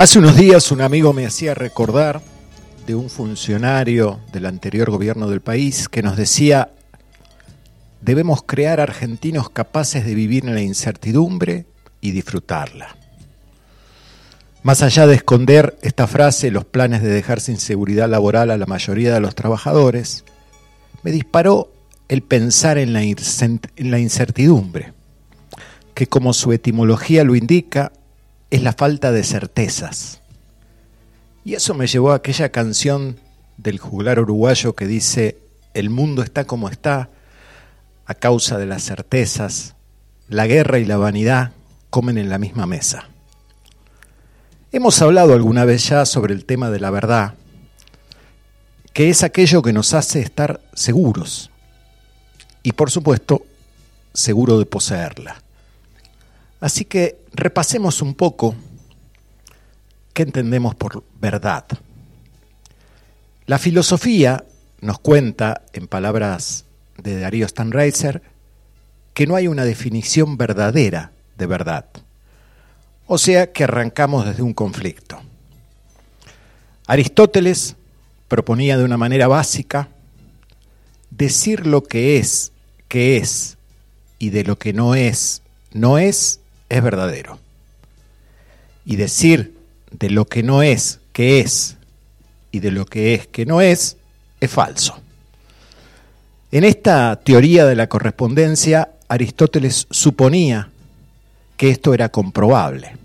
Hace unos días un amigo me hacía recordar de un funcionario del anterior gobierno del país que nos decía, debemos crear argentinos capaces de vivir en la incertidumbre y disfrutarla. Más allá de esconder esta frase, los planes de dejar sin seguridad laboral a la mayoría de los trabajadores, me disparó el pensar en la, incertidumbre, que como su etimología lo indica, es la falta de certezas. Y eso me llevó a aquella canción del juglar uruguayo que dice, el mundo está como está a causa de las certezas, la guerra y la vanidad comen en la misma mesa. Hemos hablado alguna vez ya sobre el tema de la verdad, que es aquello que nos hace estar seguros y por supuesto seguro de poseerla. Así que repasemos un poco qué entendemos por verdad. La filosofía nos cuenta, en palabras de Darío Stanreiser, que no hay una definición verdadera de verdad. O sea que arrancamos desde un conflicto. Aristóteles proponía de una manera básica decir lo que es, que es, y de lo que no es, no es, es verdadero. Y decir de lo que no es, que es, y de lo que es, que no es, es falso. En esta teoría de la correspondencia, Aristóteles suponía que esto era comprobable.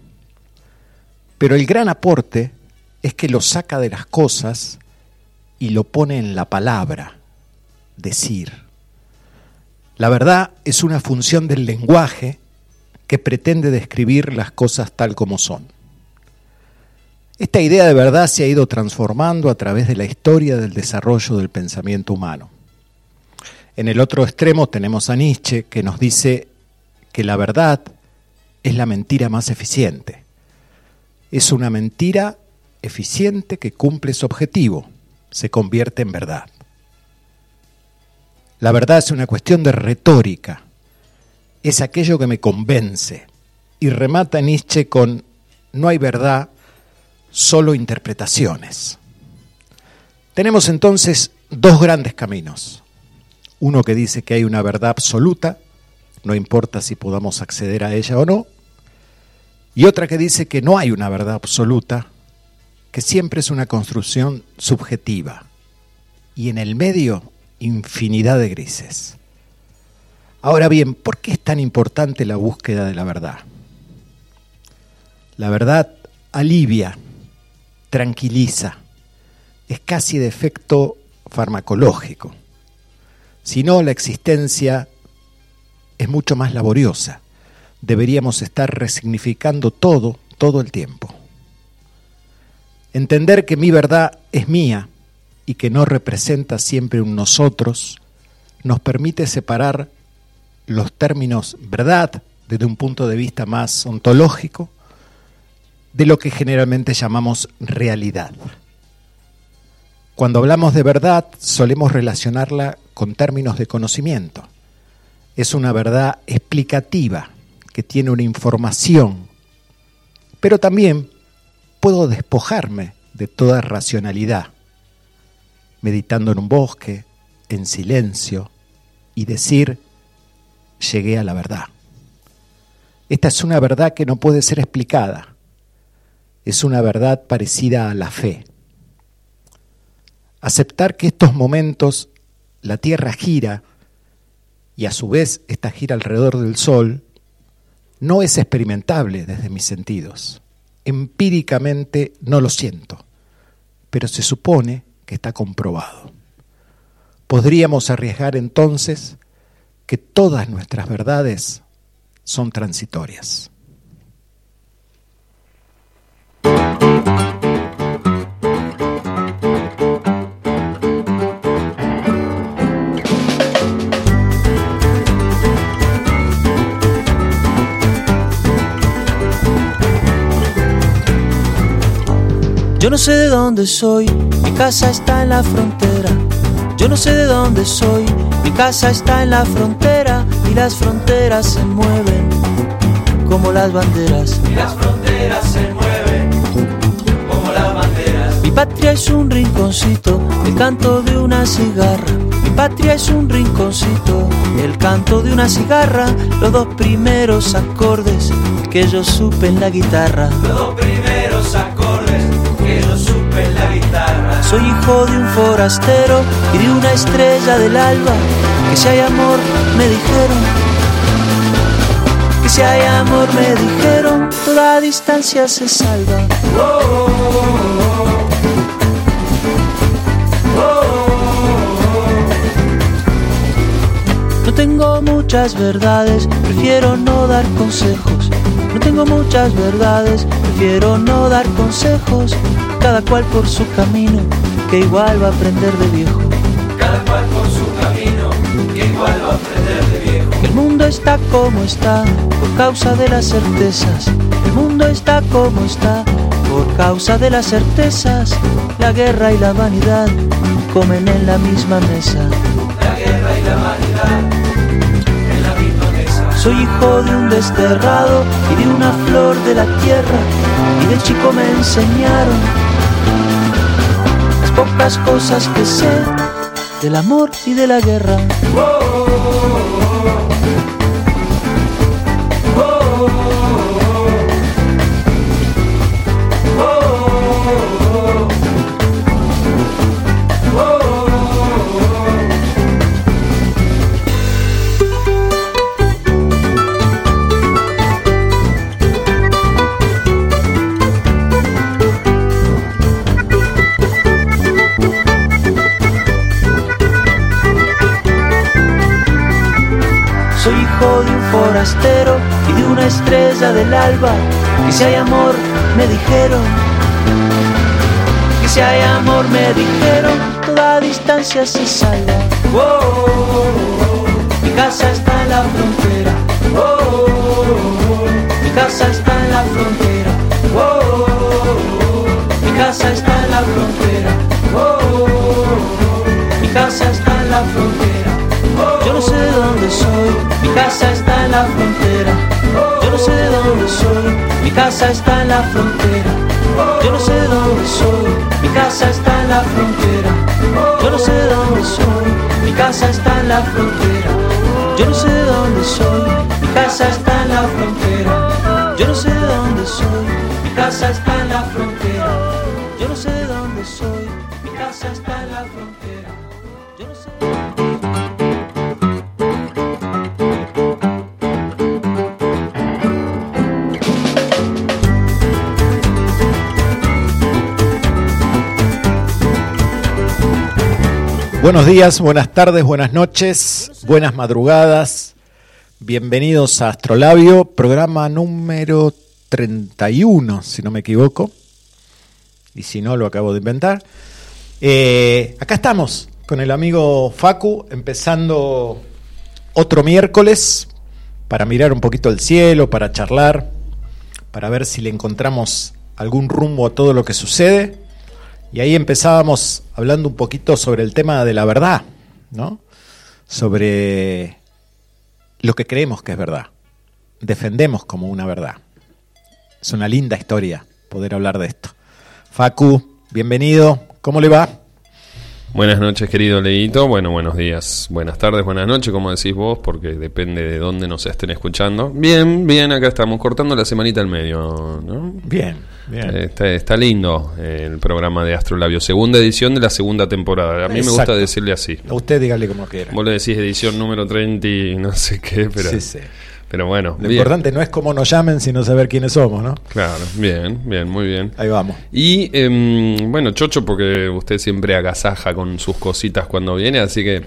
Pero el gran aporte es que lo saca de las cosas y lo pone en la palabra, decir. La verdad es una función del lenguaje que pretende describir las cosas tal como son. Esta idea de verdad se ha ido transformando a través de la historia del desarrollo del pensamiento humano. En el otro extremo tenemos a Nietzsche que nos dice que la verdad es la mentira más eficiente. Es una mentira eficiente que cumple su objetivo, se convierte en verdad. La verdad es una cuestión de retórica, es aquello que me convence. Y remata Nietzsche con, no hay verdad, solo interpretaciones. Tenemos entonces dos grandes caminos. Uno que dice que hay una verdad absoluta, no importa si podamos acceder a ella o no, y otra que dice que no hay una verdad absoluta, que siempre es una construcción subjetiva, y en el medio infinidad de grises. Ahora bien, ¿por qué es tan importante la búsqueda de la verdad? La verdad alivia, tranquiliza, es casi de efecto farmacológico. Si no, la existencia es mucho más laboriosa. Deberíamos estar resignificando todo, todo el tiempo. Entender que mi verdad es mía y que no representa siempre un nosotros, nos permite separar los términos verdad desde un punto de vista más ontológico de lo que generalmente llamamos realidad. Cuando hablamos de verdad solemos relacionarla con términos de conocimiento. Es una verdad explicativa que tiene una información, pero también puedo despojarme de toda racionalidad, meditando en un bosque, en silencio, y decir, llegué a la verdad. Esta es una verdad que no puede ser explicada. Es una verdad parecida a la fe. Aceptar que estos momentos la Tierra gira y a su vez esta gira alrededor del Sol no es experimentable desde mis sentidos. Empíricamente no lo siento, pero se supone que está comprobado. Podríamos arriesgar entonces que todas nuestras verdades son transitorias. Yo no sé de dónde soy, mi casa está en la frontera. Yo no sé de dónde soy, mi casa está en la frontera y las fronteras se mueven como las banderas. Y las fronteras se mueven patria es un rinconcito, el canto de una cigarra. Mi patria es un rinconcito, el canto de una cigarra. Los dos primeros acordes que yo supe en la guitarra. Los dos primeros acordes que yo supe en la guitarra. Soy hijo de un forastero y de una estrella del alba. Que si hay amor, me dijeron. Que si hay amor, me dijeron, toda distancia se salva. No tengo muchas verdades, prefiero no dar consejos. No tengo muchas verdades, prefiero no dar consejos. Cada cual por su camino, que igual va a aprender de viejo. Cada cual por su camino, que igual va a aprender de viejo. El mundo está como está por causa de las certezas. El mundo está como está por causa de las certezas. La guerra y la vanidad comen en la misma mesa. La guerra y la vanidad Soy hijo de un desterrado y de una flor de la tierra. Y de chico me enseñaron las pocas cosas que sé del amor y de la guerra. Forastero y de una estrella del alba. Que si hay amor, me dijeron. Que si hay amor, me dijeron. Toda distancia se salva. Mi casa está en la frontera. Mi casa está en la frontera. Mi casa está en la frontera. Mi casa está en la frontera. Yo no sé de dónde soy, mi casa está en la frontera. Yo no sé de dónde soy, mi casa está en la frontera. Yo no sé de dónde soy, mi casa está en la frontera. Yo no sé de dónde soy, mi casa está en la frontera. Yo no sé de dónde soy, mi casa está en la frontera. Yo no sé de dónde soy, mi casa está en la frontera. Buenos días, buenas tardes, buenas noches, buenas madrugadas. Bienvenidos a Astrolabio, programa número 31, si no me equivoco. Y si no, lo acabo de inventar. Eh, acá estamos con el amigo Facu, empezando otro miércoles para mirar un poquito el cielo, para charlar, para ver si le encontramos algún rumbo a todo lo que sucede. Y ahí empezábamos hablando un poquito sobre el tema de la verdad, ¿no? Sobre lo que creemos que es verdad. Defendemos como una verdad. Es una linda historia poder hablar de esto. Facu, bienvenido. ¿Cómo le va? Buenas noches, querido Leito. Bueno, buenos días, buenas tardes, buenas noches, como decís vos, porque depende de dónde nos estén escuchando. Bien, bien, acá estamos cortando la semanita al medio, ¿no? Bien, Está, está lindo eh, el programa de Astrolabio, segunda edición de la segunda temporada. A mí me gusta decirle así. A usted dígale como quiera. Vos le decís edición número 30 y no sé qué, pero, Sí, sí. pero bueno. Lo bien. importante no es cómo nos llamen, sino saber quiénes somos, ¿no? Claro, bien, bien, muy bien. Ahí vamos. Y em, bueno, Chocho, porque usted siempre agasaja con sus cositas cuando viene, así que,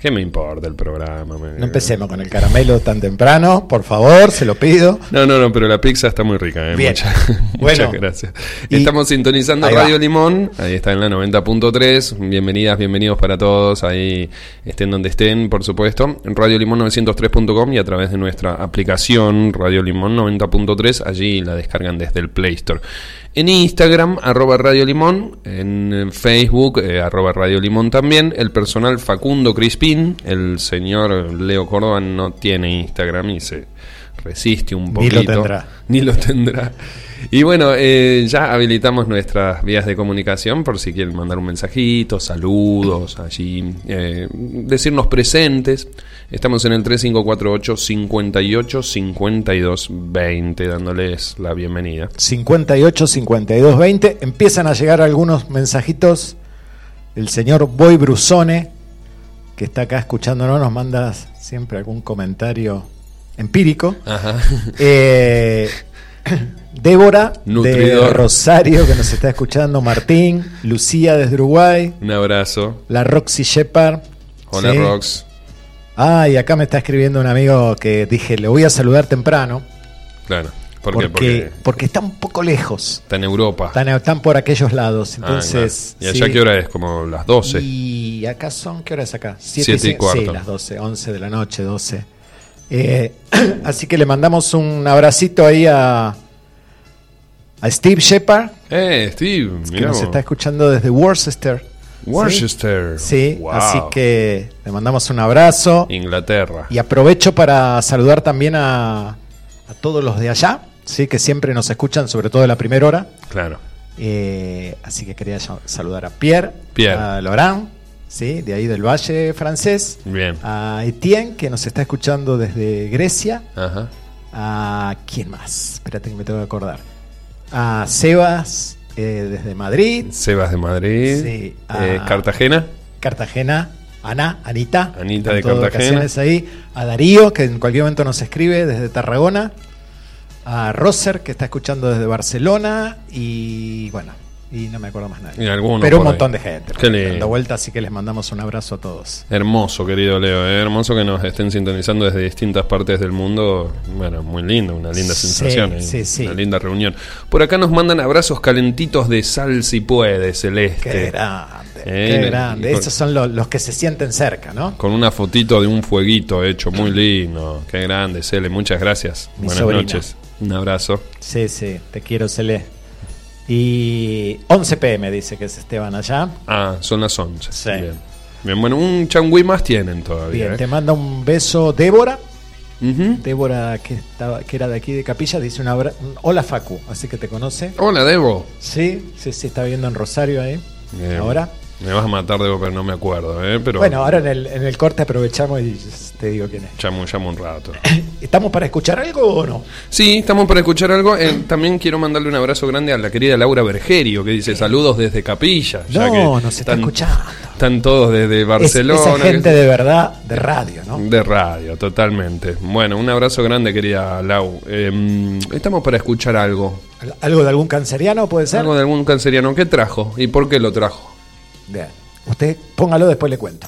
¿qué me importa el programa? Me- No empecemos con el caramelo tan temprano, por favor, se lo pido. No, no, no, pero la pizza está muy rica. ¿eh? Bien. Muchas, Bueno. muchas gracias. Y- Estamos sintonizando va. Radio Limón, ahí está en la 90.3. Bienvenidas, bienvenidos para todos, ahí estén donde estén, por supuesto. En radiolimón903.com y a través de nuestra aplicación Radio Limón 90.3, allí la descargan desde el Play Store. En Instagram, arroba Radio Limón, en Facebook, eh, arroba Radio Limón también. El personal Facundo Crispín, el señor Leo Córdoba no tiene Instagram y se resiste un Ni poquito. lo tendrá. Ni lo tendrá. Y bueno, eh, ya habilitamos nuestras vías de comunicación por si quieren mandar un mensajito, saludos, allí, eh, decirnos presentes. Estamos en el 3548 58 52 20, dándoles la bienvenida. 58 52 20. Empiezan a llegar algunos mensajitos. El señor Boy Brusone, que está acá escuchándonos, nos manda siempre algún comentario empírico. Ajá. Eh, Débora de. Rosario, que nos está escuchando. Martín, Lucía desde Uruguay. Un abrazo. La Roxy Shepard. Hola, Sí. Rox. Ah, y acá me está escribiendo un amigo que dije, le voy a saludar temprano. Claro. ¿Por porque, qué? Porque porque está un poco lejos. está en Europa. Están, están por aquellos lados. Ah, Entonces. claro. ¿Y allá sí. qué hora es? Como las 12. Y acá son, ¿qué hora es acá? Siete y cin- cuarto. Sí, las 12, 11 de la noche, 12. Eh, así que le mandamos un abracito ahí a, a Steve Shepard, Eh, Steve, que nos está escuchando desde Worcester. Worcester. Sí, Wow. así que le mandamos un abrazo. Inglaterra. Y aprovecho para saludar también a, a todos los de allá, sí, que siempre nos escuchan, sobre todo en la primera hora. Claro. Eh, así que quería saludar a Pierre, Pierre. a Laurent, ¿sí? de ahí del Valle francés, Bien. a Etienne, que nos está escuchando desde Grecia, Ajá. a quién más, espérate que me tengo que acordar, a Sebas eh, desde Madrid, Sebas de Madrid. Sí, Eh. Cartagena. Cartagena, Ana, Anita, Anita de Cartagena. ahí, a Darío, que en cualquier momento nos escribe desde Tarragona, a Roser, que está escuchando desde Barcelona, y bueno, y no me acuerdo más nadie. Pero un ahí. montón de gente. Qué lindo. Dando vuelta, así que les mandamos un abrazo a todos. Hermoso, querido Leo. eh, Hermoso que nos estén sintonizando desde distintas partes del mundo. Bueno, muy lindo, una linda Sí, sensación. eh, sí, sí. Una linda reunión. Por acá nos mandan abrazos calentitos de sal si puede, Celeste. Qué grande, Eh, qué grande. con- Esos son los, los que se sienten cerca, ¿no? Con una fotito de un fueguito hecho muy lindo. Qué grande, Cele. Muchas gracias. Mi Buenas sobrina. noches. Un abrazo. Sí, sí, te quiero, Cele. Y 11 pm dice que es Esteban allá. Ah, son las 11. Sí. Bien. Bien, bueno, un changüí más tienen todavía. Bien, ¿eh? te manda un beso Débora. Débora, que, estaba, que era de aquí de Capilla, dice un, abra- un hola Facu, así que te conoce. Hola, Debo. Sí, sí, sí, está viviendo en Rosario ahí. Bien. Ahora. Me vas a matar, Debo, pero no me acuerdo, ¿eh? Pero Bueno, ahora en el, en el corte aprovechamos y te digo quién es. llamo, llamo un rato. ¿Estamos para escuchar algo o no? Sí, estamos para escuchar algo. Eh, también quiero mandarle un abrazo grande a la querida Laura Bergerio, que dice saludos desde Capilla. ya No, que nos está están- escuchando. Están todos desde Es- Barcelona. esa gente que- de verdad, de radio, ¿no? De radio, totalmente. Bueno, un abrazo grande, querida Lau. Eh, estamos para escuchar algo. ¿Algo de algún canceriano puede ser? Algo de algún canceriano. ¿Qué trajo? ¿Y por qué lo trajo? Bien. Usted póngalo, después le cuento.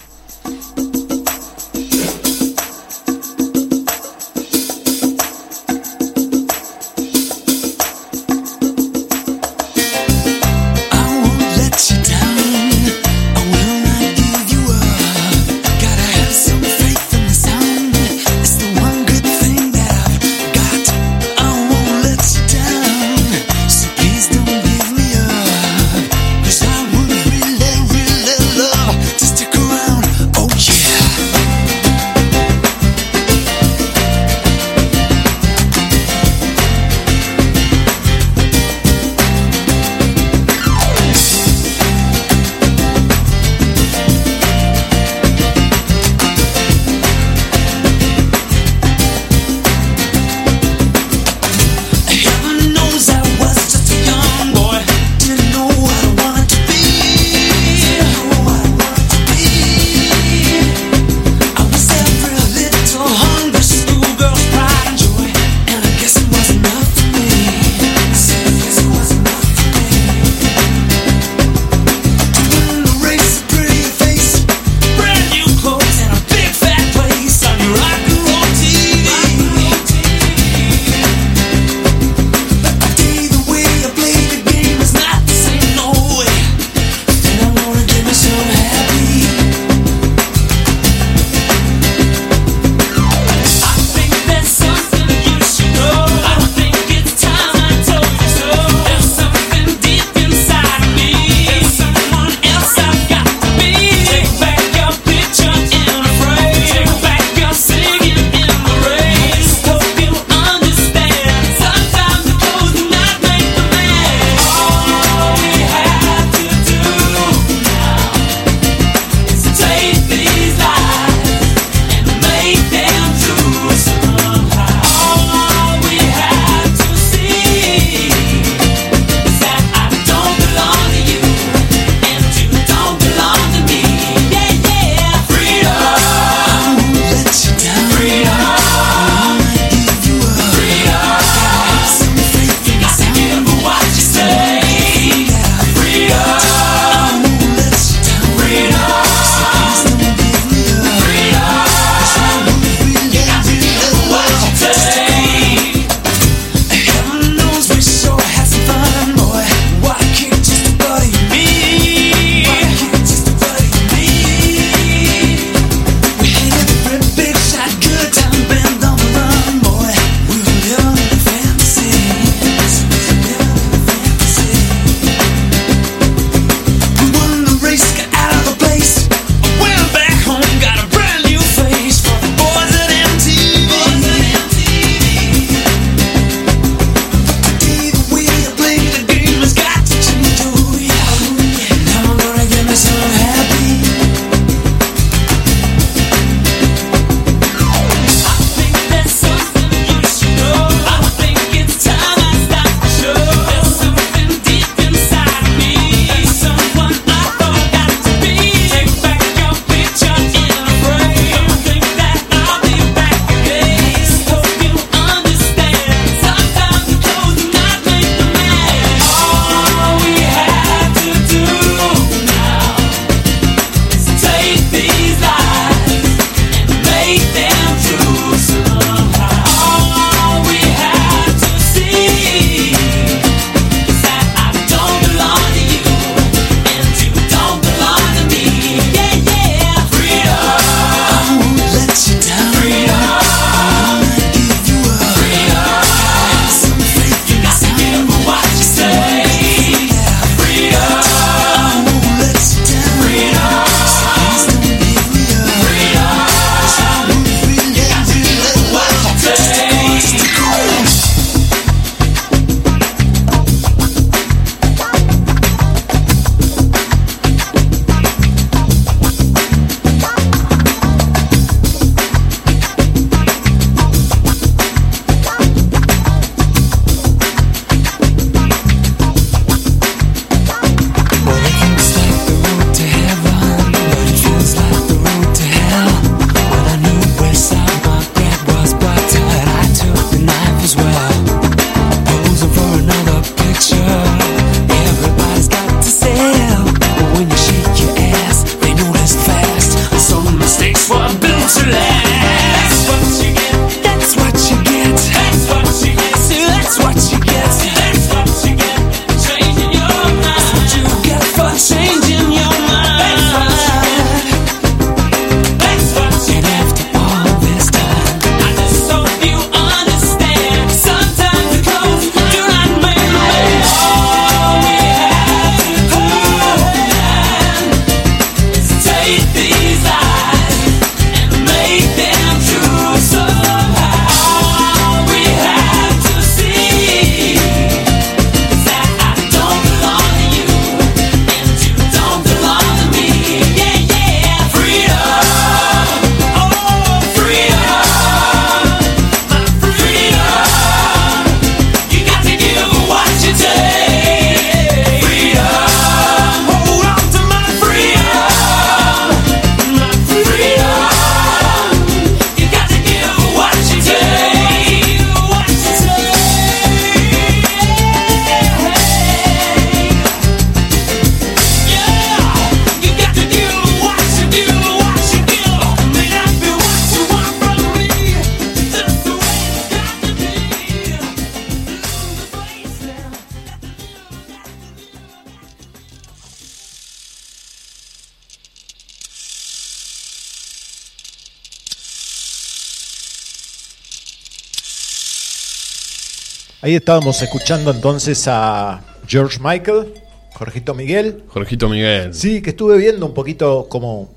Ahí estábamos escuchando entonces a George Michael, Jorgito Miguel. Jorgito Miguel. Sí, que estuve viendo un poquito como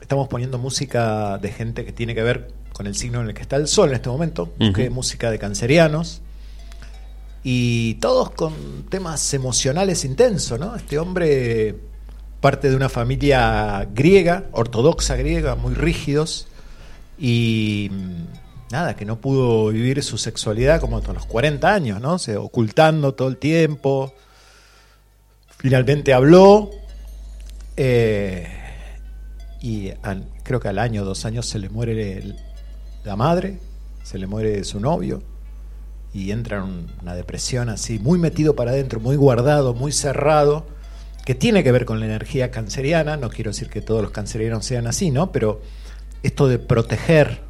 estamos poniendo música de gente que tiene que ver con el signo en el que está el sol en este momento, Ujú. que es música de cancerianos. Y todos con temas emocionales intensos, ¿no? Este hombre parte de una familia griega, ortodoxa griega, muy rígidos, y nada, que no pudo vivir su sexualidad como hasta los 40 años, ¿no? Se ocultando todo el tiempo. Finalmente habló. eh, y creo que al año, dos años, se le muere la madre, se le muere su novio. Y entra en un- una depresión así, muy metido para adentro, muy guardado, muy cerrado, que tiene que ver con la energía canceriana. No quiero decir que todos los cancerianos sean así, ¿no? Pero esto de proteger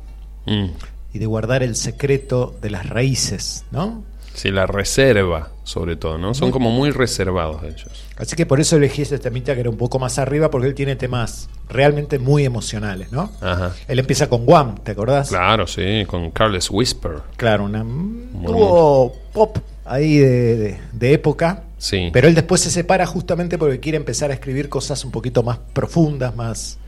Mm. Y de guardar el secreto de las raíces, ¿no? Sí, la reserva, sobre todo, ¿no? Son como muy reservados ellos. Así que por eso elegí este temita que era un poco más arriba, porque él tiene temas realmente muy emocionales, ¿no? Ajá. Él empieza con Guam, ¿te acordás? Claro, sí, con Carles Whisper. Claro, una, tuvo pop ahí de, de- de época, Sí. pero él después se separa justamente porque quiere empezar a escribir cosas un poquito más profundas, más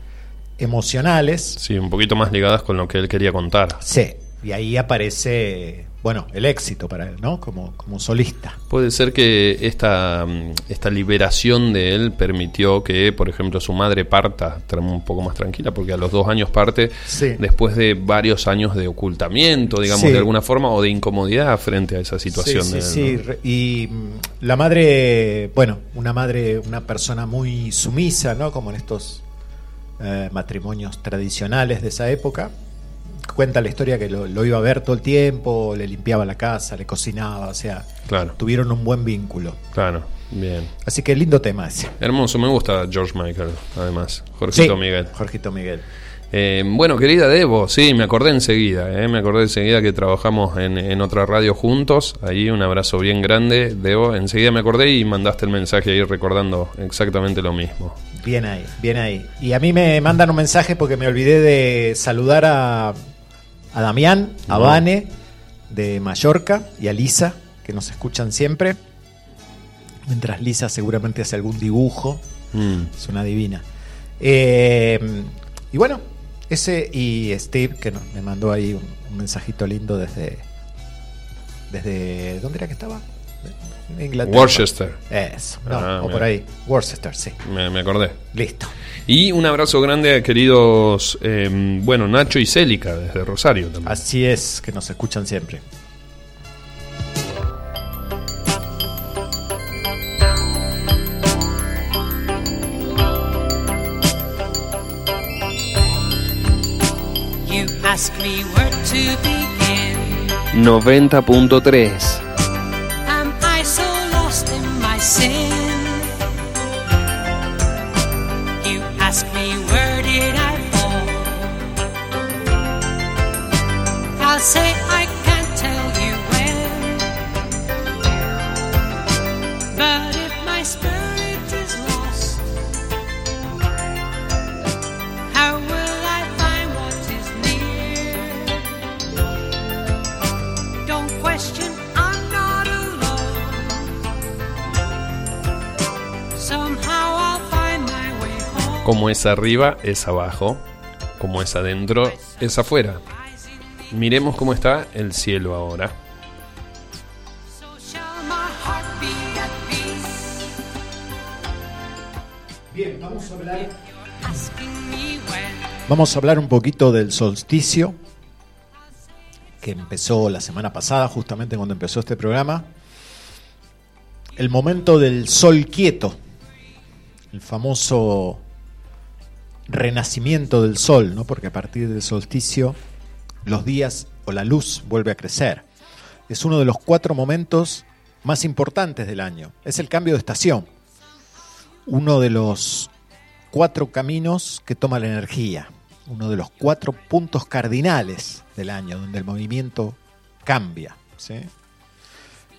emocionales. Sí, un poquito más ligadas con lo que él quería contar. Sí, y ahí aparece, bueno, el éxito para él, ¿no? Como, como solista. Puede ser que esta, mm, esta liberación de él permitió que, por ejemplo, su madre parta un poco más tranquila, porque a los dos años parte Sí. después de varios años de ocultamiento, digamos, Sí. de alguna forma, o de incomodidad frente a esa situación. Sí, de sí, Y mm, la madre, bueno, una madre, una persona muy sumisa, ¿no? Como en estos eh, matrimonios tradicionales de esa época. Cuenta la historia que lo, lo iba a ver todo el tiempo, le limpiaba la casa, le cocinaba, o sea, Claro, tuvieron un buen vínculo. claro, bien. Así que lindo tema ese. Hermoso, me gusta George Michael, además. Jorgito Sí, Miguel. Jorgito Miguel. Eh, bueno, querida Debo, sí, me acordé enseguida, eh, me acordé enseguida que trabajamos en, en otra radio juntos, ahí un abrazo bien grande, Debo, enseguida me acordé y mandaste el mensaje ahí recordando exactamente lo mismo. Bien ahí, bien ahí. Y a mí me mandan un mensaje porque me olvidé de saludar a, a Damián, a. Vane de Mallorca y a Lisa, que nos escuchan siempre. Mientras Lisa seguramente hace algún dibujo, Mm, es una divina. Eh, y bueno, ese y Steve, que nos- me mandó ahí un, un mensajito lindo desde. desde ¿Dónde era que estaba? Inglaterra. Worcester, Eso, no, Ah, o mira. por ahí. Worcester, sí. me, me acordé. Listo. Y un abrazo grande a queridos, eh, bueno, Nacho y Célica desde Rosario también. Así es, que nos escuchan siempre. You ask me where to begin. 90.3 Como es arriba, es abajo. Como es adentro, es afuera. Miremos cómo está el cielo ahora. Vamos a hablar. Un poquito del solsticio, que empezó la semana pasada, justamente cuando empezó este programa. El momento del sol quieto, el famoso renacimiento del sol, ¿no? porque a partir del solsticio los días o la luz vuelve a crecer. Es uno de los cuatro momentos más importantes del año. Es el cambio de estación. Uno de los cuatro caminos que toma la energía. Uno de los cuatro puntos cardinales del año, donde el movimiento cambia.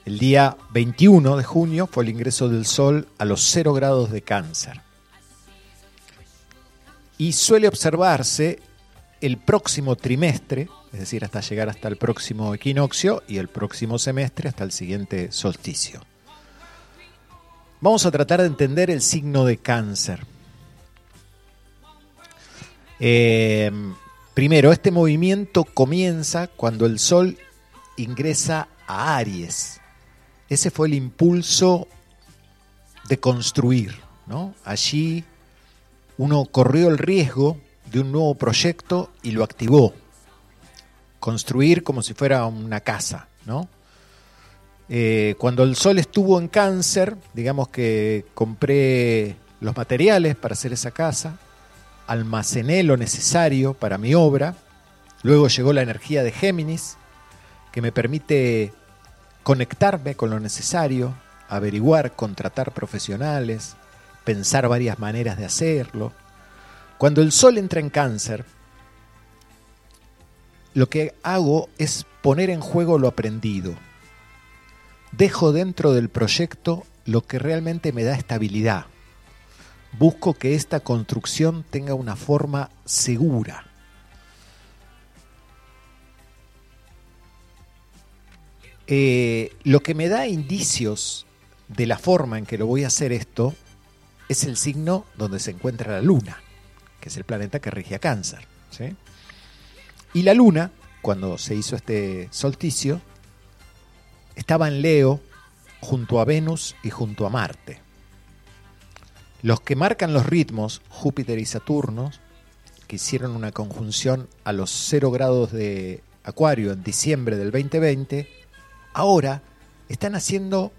El día 21 de junio fue el ingreso del Sol a los 0 grados de cáncer. Y suele observarse el próximo trimestre, es decir, hasta llegar hasta el próximo equinoccio y el próximo semestre hasta el siguiente solsticio. Vamos a tratar de entender el signo de cáncer. Eh, primero, este movimiento comienza cuando el Sol ingresa a Aries. Ese fue el impulso de construir. ¿no? Allí uno corrió el riesgo de un nuevo proyecto y lo activó. Construir como si fuera una casa. ¿no? Eh, cuando el Sol estuvo en cáncer, digamos que compré los materiales para hacer esa casa, almacené lo necesario para mi obra, luego llegó la energía de Géminis, que me permite conectarme con lo necesario, averiguar, contratar profesionales, pensar varias maneras de hacerlo. Cuando el sol entra en cáncer, lo que hago es poner en juego lo aprendido. Dejo dentro del proyecto lo que realmente me da estabilidad. Busco que esta construcción tenga una forma segura. Eh, lo que me da indicios de la forma en que lo voy a hacer esto es el signo donde se encuentra la luna, que es el planeta que rige a cáncer. ¿sí? Y la luna, cuando se hizo este solsticio, estaba en Leo junto a Venus y junto a Marte. Los que marcan los ritmos, Júpiter y Saturno, que hicieron una conjunción a los 0 grados de Acuario en diciembre del 2020, ahora están haciendo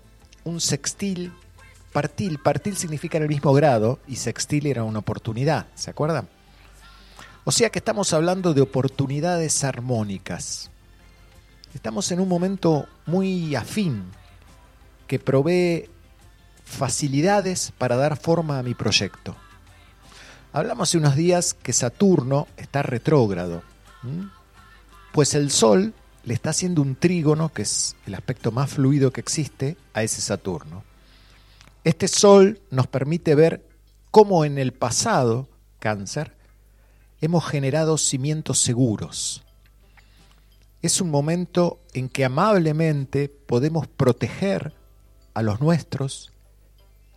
un sextil partil. Partil significa en el mismo grado y sextil era una oportunidad, ¿se acuerdan? O sea que estamos hablando de oportunidades armónicas. Estamos en un momento muy afín que provee facilidades para dar forma a mi proyecto. Hablamos hace unos días que Saturno está retrógrado, pues el Sol le está haciendo un trígono, que es el aspecto más fluido que existe, a ese Saturno. Este Sol nos permite ver cómo en el pasado, cáncer, hemos generado cimientos seguros. Es un momento en que amablemente podemos proteger a los nuestros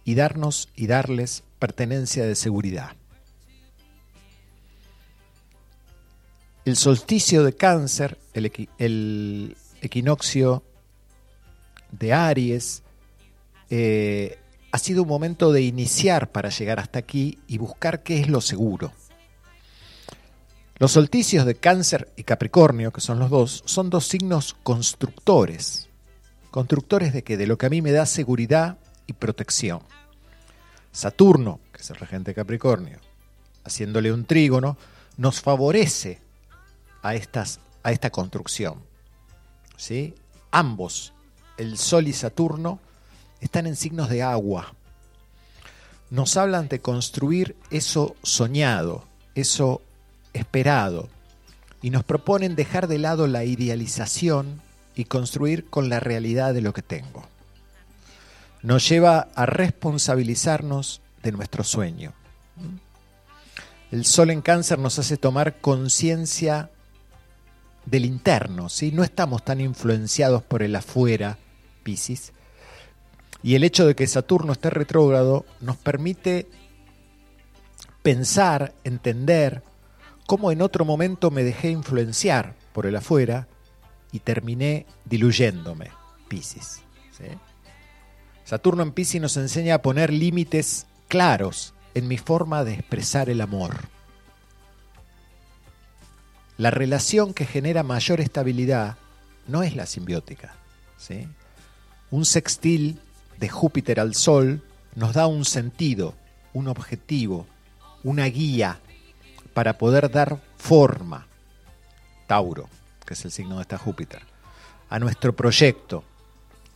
y darnos y darles pertenencia de seguridad. El solsticio de cáncer, el, equi- el equinoccio de Aries, eh, ha sido un momento de iniciar para llegar hasta aquí y buscar qué es lo seguro. Los solsticios de cáncer y capricornio, que son los dos, son dos signos constructores. ¿Constructores de qué? De lo que a mí me da seguridad y protección. Saturno, que es el regente Capricornio, haciéndole un trígono, nos favorece a, estas, a esta construcción. ¿sí? Ambos, el Sol y Saturno, están en signos de agua. Nos hablan de construir eso soñado, eso esperado, y nos proponen dejar de lado la idealización y construir con la realidad de lo que tengo. Nos lleva a responsabilizarnos de nuestro sueño. El sol en cáncer nos hace tomar conciencia del interno, ¿sí? No estamos tan influenciados por el afuera, Piscis. Y el hecho de que Saturno esté retrógrado nos permite pensar, entender cómo en otro momento me dejé influenciar por el afuera y terminé diluyéndome, Piscis. ¿sí? Saturno en Piscis nos enseña a poner límites claros en mi forma de expresar el amor. La relación que genera mayor estabilidad no es la simbiótica. ¿sí? Un sextil de Júpiter al Sol nos da un sentido, un objetivo, una guía para poder dar forma, Tauro, que es el signo de esta Júpiter, a nuestro proyecto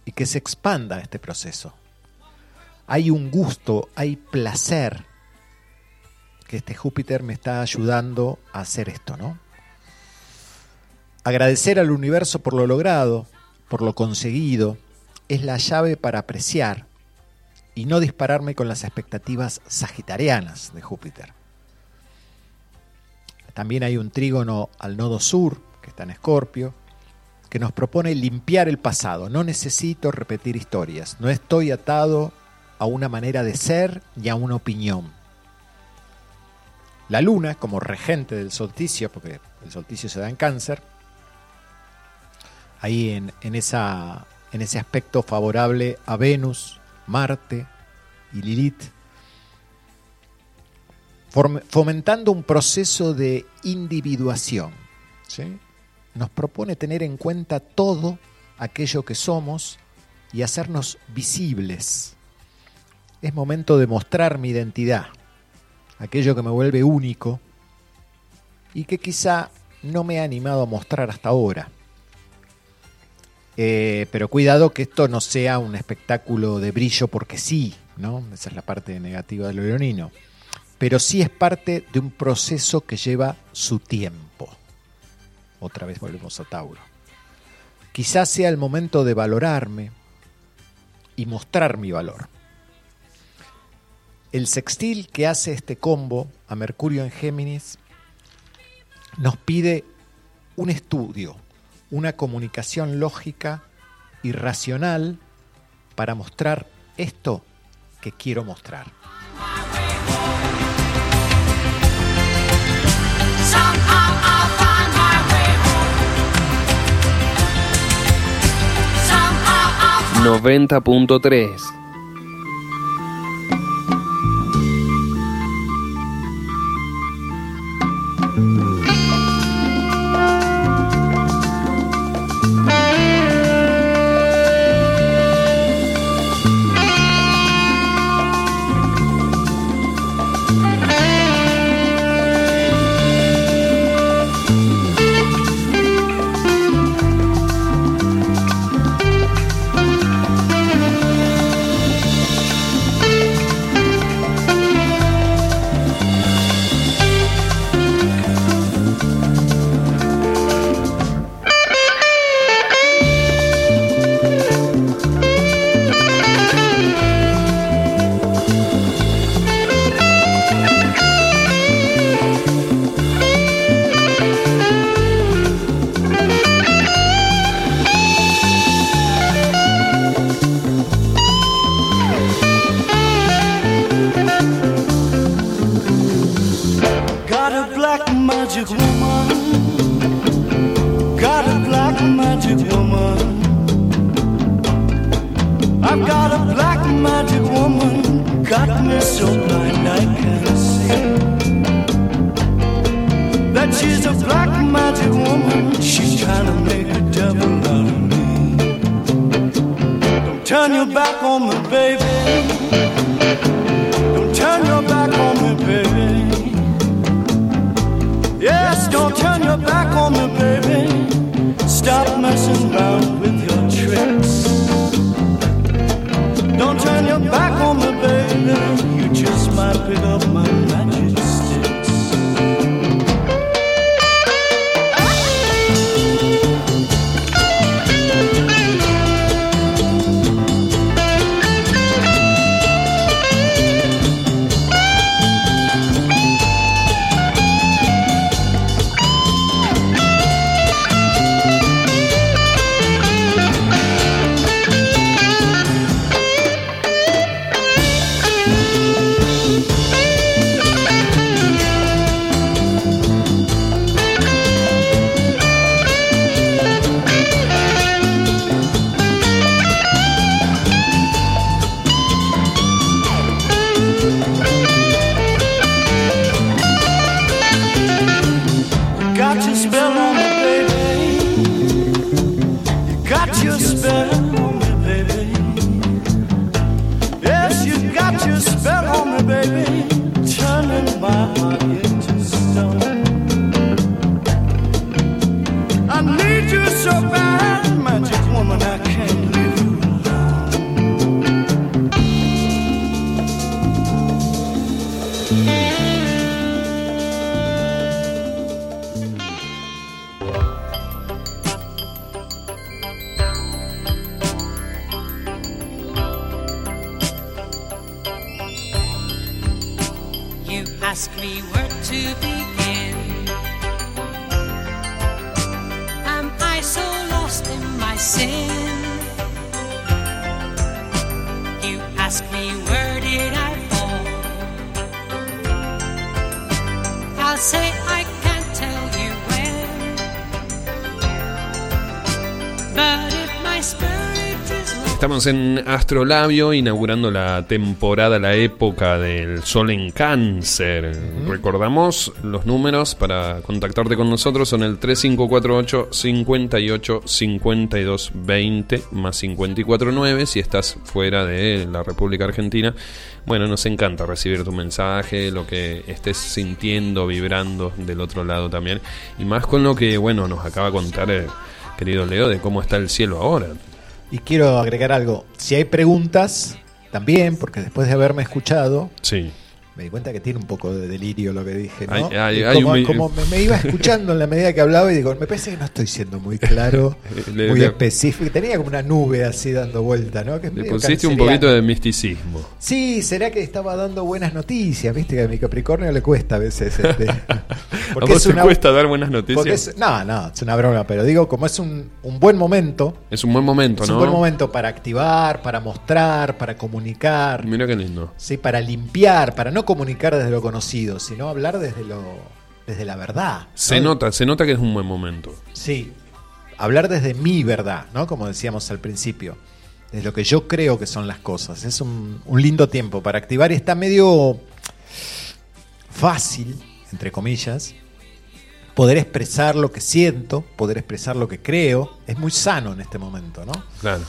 y que se expanda este proceso. Hay un gusto, hay placer que este Júpiter me está ayudando a hacer esto, ¿no? Agradecer al universo por lo logrado, por lo conseguido, es la llave para apreciar y no dispararme con las expectativas sagitarianas de Júpiter. También hay un trígono al nodo sur, que está en Escorpio, que nos propone limpiar el pasado. No necesito repetir historias. No estoy atado a una manera de ser y a una opinión. La luna, como regente del solsticio, porque el solsticio se da en cáncer, ahí en, en esa, en ese aspecto favorable a Venus, Marte y Lilith, fomentando un proceso de individuación. ¿sí? Nos propone tener en cuenta todo aquello que somos y hacernos visibles. Es momento de mostrar mi identidad, aquello que me vuelve único y que quizá no me ha animado a mostrar hasta ahora. Eh, pero cuidado que esto no sea un espectáculo de brillo porque sí, ¿no? Esa es la parte negativa del leonino. Pero sí es parte de un proceso que lleva su tiempo. Otra vez volvemos a Tauro. Quizás sea el momento de valorarme y mostrar mi valor. El sextil que hace este combo a Mercurio en Géminis nos pide un estudio, una comunicación lógica y racional para mostrar esto que quiero mostrar. 90.3 Estamos en Astrolabio inaugurando la temporada, la época del sol en cáncer. Recordamos los números para contactarte con nosotros son el 3548 58 52 20 más 549 si estás fuera de la República Argentina. Bueno, nos encanta recibir tu mensaje, lo que estés sintiendo, vibrando del otro lado también. Y más con lo que, bueno, nos acaba de contar, eh, querido Leo, de cómo está el cielo ahora. Y quiero agregar algo. Si hay preguntas, también, porque después de haberme escuchado, Sí. Me di cuenta que tiene un poco de delirio lo que dije, ¿no? Hay- hay- Y hay como un- como me, me iba escuchando en la medida que hablaba y digo, me parece que no estoy siendo muy claro, Le- muy le- específico. Tenía como una nube así dando vuelta, ¿no? Que es Le pusiste un poquito de misticismo. Sí, será que estaba dando buenas noticias, viste que a mi Capricornio le cuesta a veces. Este, ¿A vos te cuesta dar buenas noticias? porque es- no, no, es una broma, pero digo, como es un, un buen momento, Es un buen momento, es ¿no? un buen momento para activar, para mostrar, para comunicar, Mira qué lindo. ¿sí? para limpiar, para no comunicar desde lo conocido, sino hablar desde lo desde la verdad. Se ¿no? nota, se nota que es un buen momento. Sí, hablar desde mi verdad, ¿no? Como decíamos al principio, desde lo que yo creo que son las cosas. Es un, un lindo tiempo para activar y está medio fácil, entre comillas, poder expresar lo que siento, poder expresar lo que creo. Es muy sano en este momento, ¿no? Claro.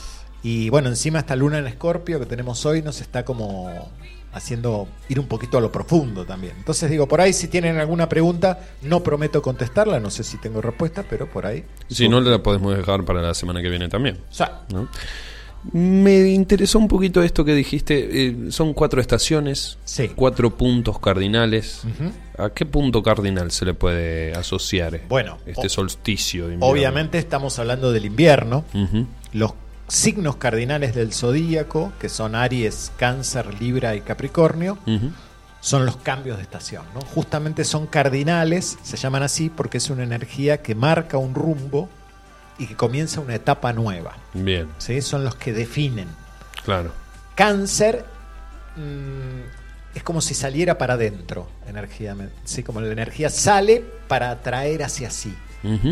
Y bueno, encima esta luna en Escorpio que tenemos hoy nos está como haciendo ir un poquito a lo profundo también. Entonces digo, por ahí si tienen alguna pregunta, no prometo contestarla, no sé si tengo respuesta, pero por ahí. Si no, la podemos dejar para la semana que viene también. O sea, ¿no? Me interesó un poquito esto que dijiste. eh, son cuatro estaciones, Sí. cuatro puntos cardinales. ¿A qué punto cardinal se le puede asociar Bueno, este solsticio? de invierno? obviamente estamos hablando del invierno. Ujú. Los signos cardinales del zodíaco, que son Aries, Cáncer, Libra y Capricornio, son los cambios de estación. ¿no? Justamente son cardinales, se llaman así porque es una energía que marca un rumbo y que comienza una etapa nueva. Bien, ¿sí? Son los que definen. claro. Cáncer mm, es como si saliera para adentro, energía, ¿sí? como la energía sale para atraer hacia sí,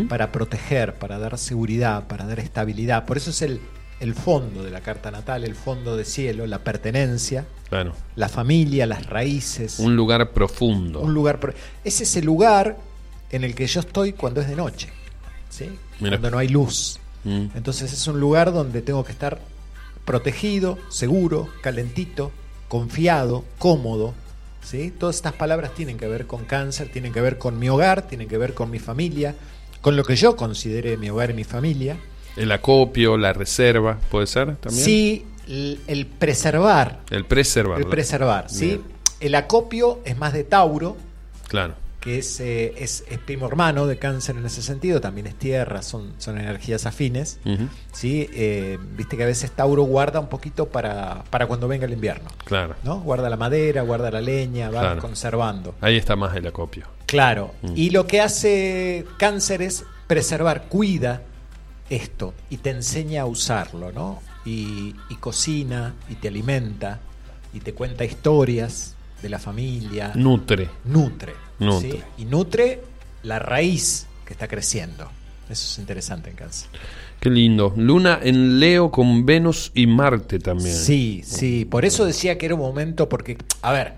para proteger, para dar seguridad, para dar estabilidad. Por eso es el, el fondo de la carta natal, el fondo de cielo, la pertenencia, Claro. la familia, las raíces. Un lugar profundo. un lugar. pro- Es ese lugar en el que yo estoy cuando es de noche, ¿sí? Cuando no hay luz. Mm. Entonces es un lugar donde tengo que estar protegido, seguro, calentito, confiado, cómodo. ¿sí? Todas estas palabras tienen que ver con cáncer, tienen que ver con mi hogar, tienen que ver con mi familia, con lo que yo considere mi hogar y mi familia. El acopio, la reserva, ¿puede ser también? Sí, el, el preservar, El preservar. el preservar, ¿sí? Bien. El acopio es más de Tauro, Claro. que es, eh, es, es primo hermano de cáncer en ese sentido, también es tierra, son, son energías afines. ¿sí? Eh, Viste que a veces Tauro guarda un poquito para, para cuando venga el invierno. Claro. ¿no? Guarda la madera, guarda la leña, va Claro. conservando. Ahí está más el acopio. Claro. Mm. Y lo que hace cáncer es preservar, cuida esto y te enseña a usarlo, ¿no? Y, y cocina y te alimenta y te cuenta historias de la familia. Nutre. nutre. Nutre. ¿sí? Y nutre la raíz que está creciendo. Eso es interesante en cáncer. Qué lindo. Luna en Leo con Venus y Marte también. Sí, sí. Por eso decía que era un momento, porque, a ver,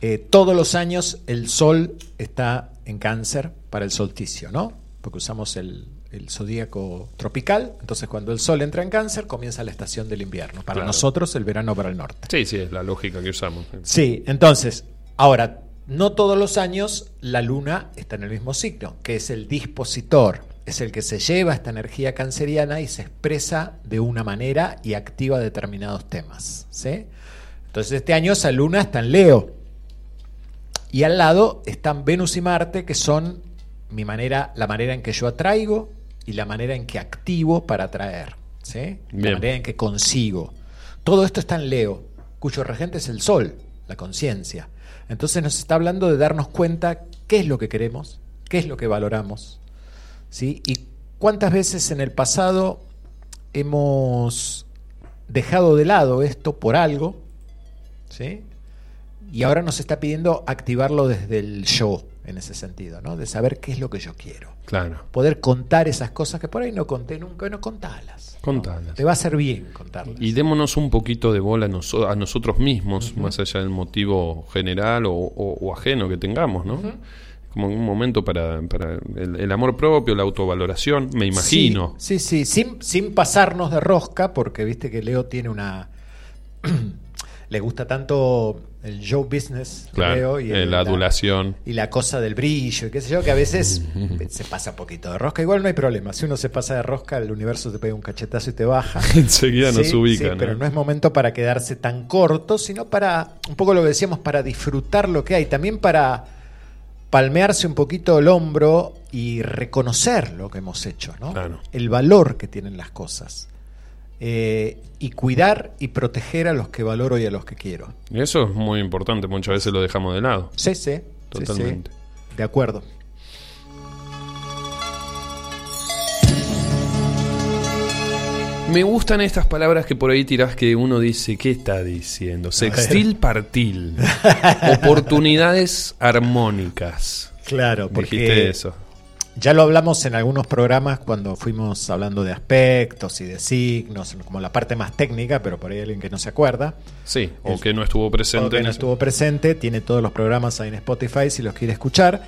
eh, todos los años el sol está en cáncer para el solsticio, ¿no? Porque usamos el, el zodíaco tropical. Entonces, cuando el sol entra en cáncer, comienza la estación del invierno. Para Claro. nosotros, el verano para el norte. Sí, sí, es la lógica que usamos. Sí, entonces, ahora, no todos los años la luna está en el mismo signo, que es el dispositor, es el que se lleva esta energía canceriana y se expresa de una manera y activa determinados temas. ¿sí? Entonces, este año esa luna está en Leo. Y al lado están Venus y Marte, que son mi manera, la manera en que yo atraigo y la manera en que activo para atraer. ¿sí? La Bien. manera en que consigo. Todo esto está en Leo, cuyo regente es el Sol, la conciencia. Entonces nos está hablando de darnos cuenta qué es lo que queremos, qué es lo que valoramos, ¿sí? y ¿Cuántas veces en el pasado hemos dejado de lado esto por algo? ¿Sí? Y ahora nos está pidiendo activarlo desde el yo, en ese sentido, ¿no? De saber qué es lo que yo quiero. Claro. Poder contar esas cosas que por ahí no conté nunca, no contalas. ¿no? Contalas. Te va a hacer bien contarlas. Y démonos un poquito de bola a, noso- a nosotros mismos, más allá del motivo general o, o- o ajeno que tengamos, ¿no? Como un momento para, para el, el amor propio, la autovaloración, me imagino. Sí, sí, sí, sin, sin pasarnos de rosca, porque viste que Leo tiene una. Le gusta tanto el show business, Claro, Leo, y eh, el- la adulación. y la cosa del brillo, y qué sé yo, que a veces se pasa un poquito de rosca. Igual no hay problema. Si uno se pasa de rosca, el universo te pega un cachetazo y te baja. Enseguida nos Sí, ubica, sí, ¿no? Pero no es momento para quedarse tan corto, sino para, un poco lo que decíamos, para disfrutar lo que hay. También para palmearse un poquito el hombro y reconocer lo que hemos hecho, ¿no? Claro. El valor que tienen las cosas. Eh, y cuidar y proteger a los que valoro y a los que quiero. Eso es muy importante, muchas veces lo dejamos de lado. Sí, sí. sí, Totalmente. sí. De acuerdo. Me gustan estas palabras que por ahí tirás que uno dice, ¿qué está diciendo? Sextil partil. Oportunidades armónicas. Claro, porque Dijiste eso. Ya lo hablamos en algunos programas cuando fuimos hablando de aspectos y de signos, como la parte más técnica, pero por ahí hay alguien que no se acuerda. Sí, o que no estuvo presente. O que no ese- estuvo presente, tiene todos los programas ahí en Spotify si los quiere escuchar.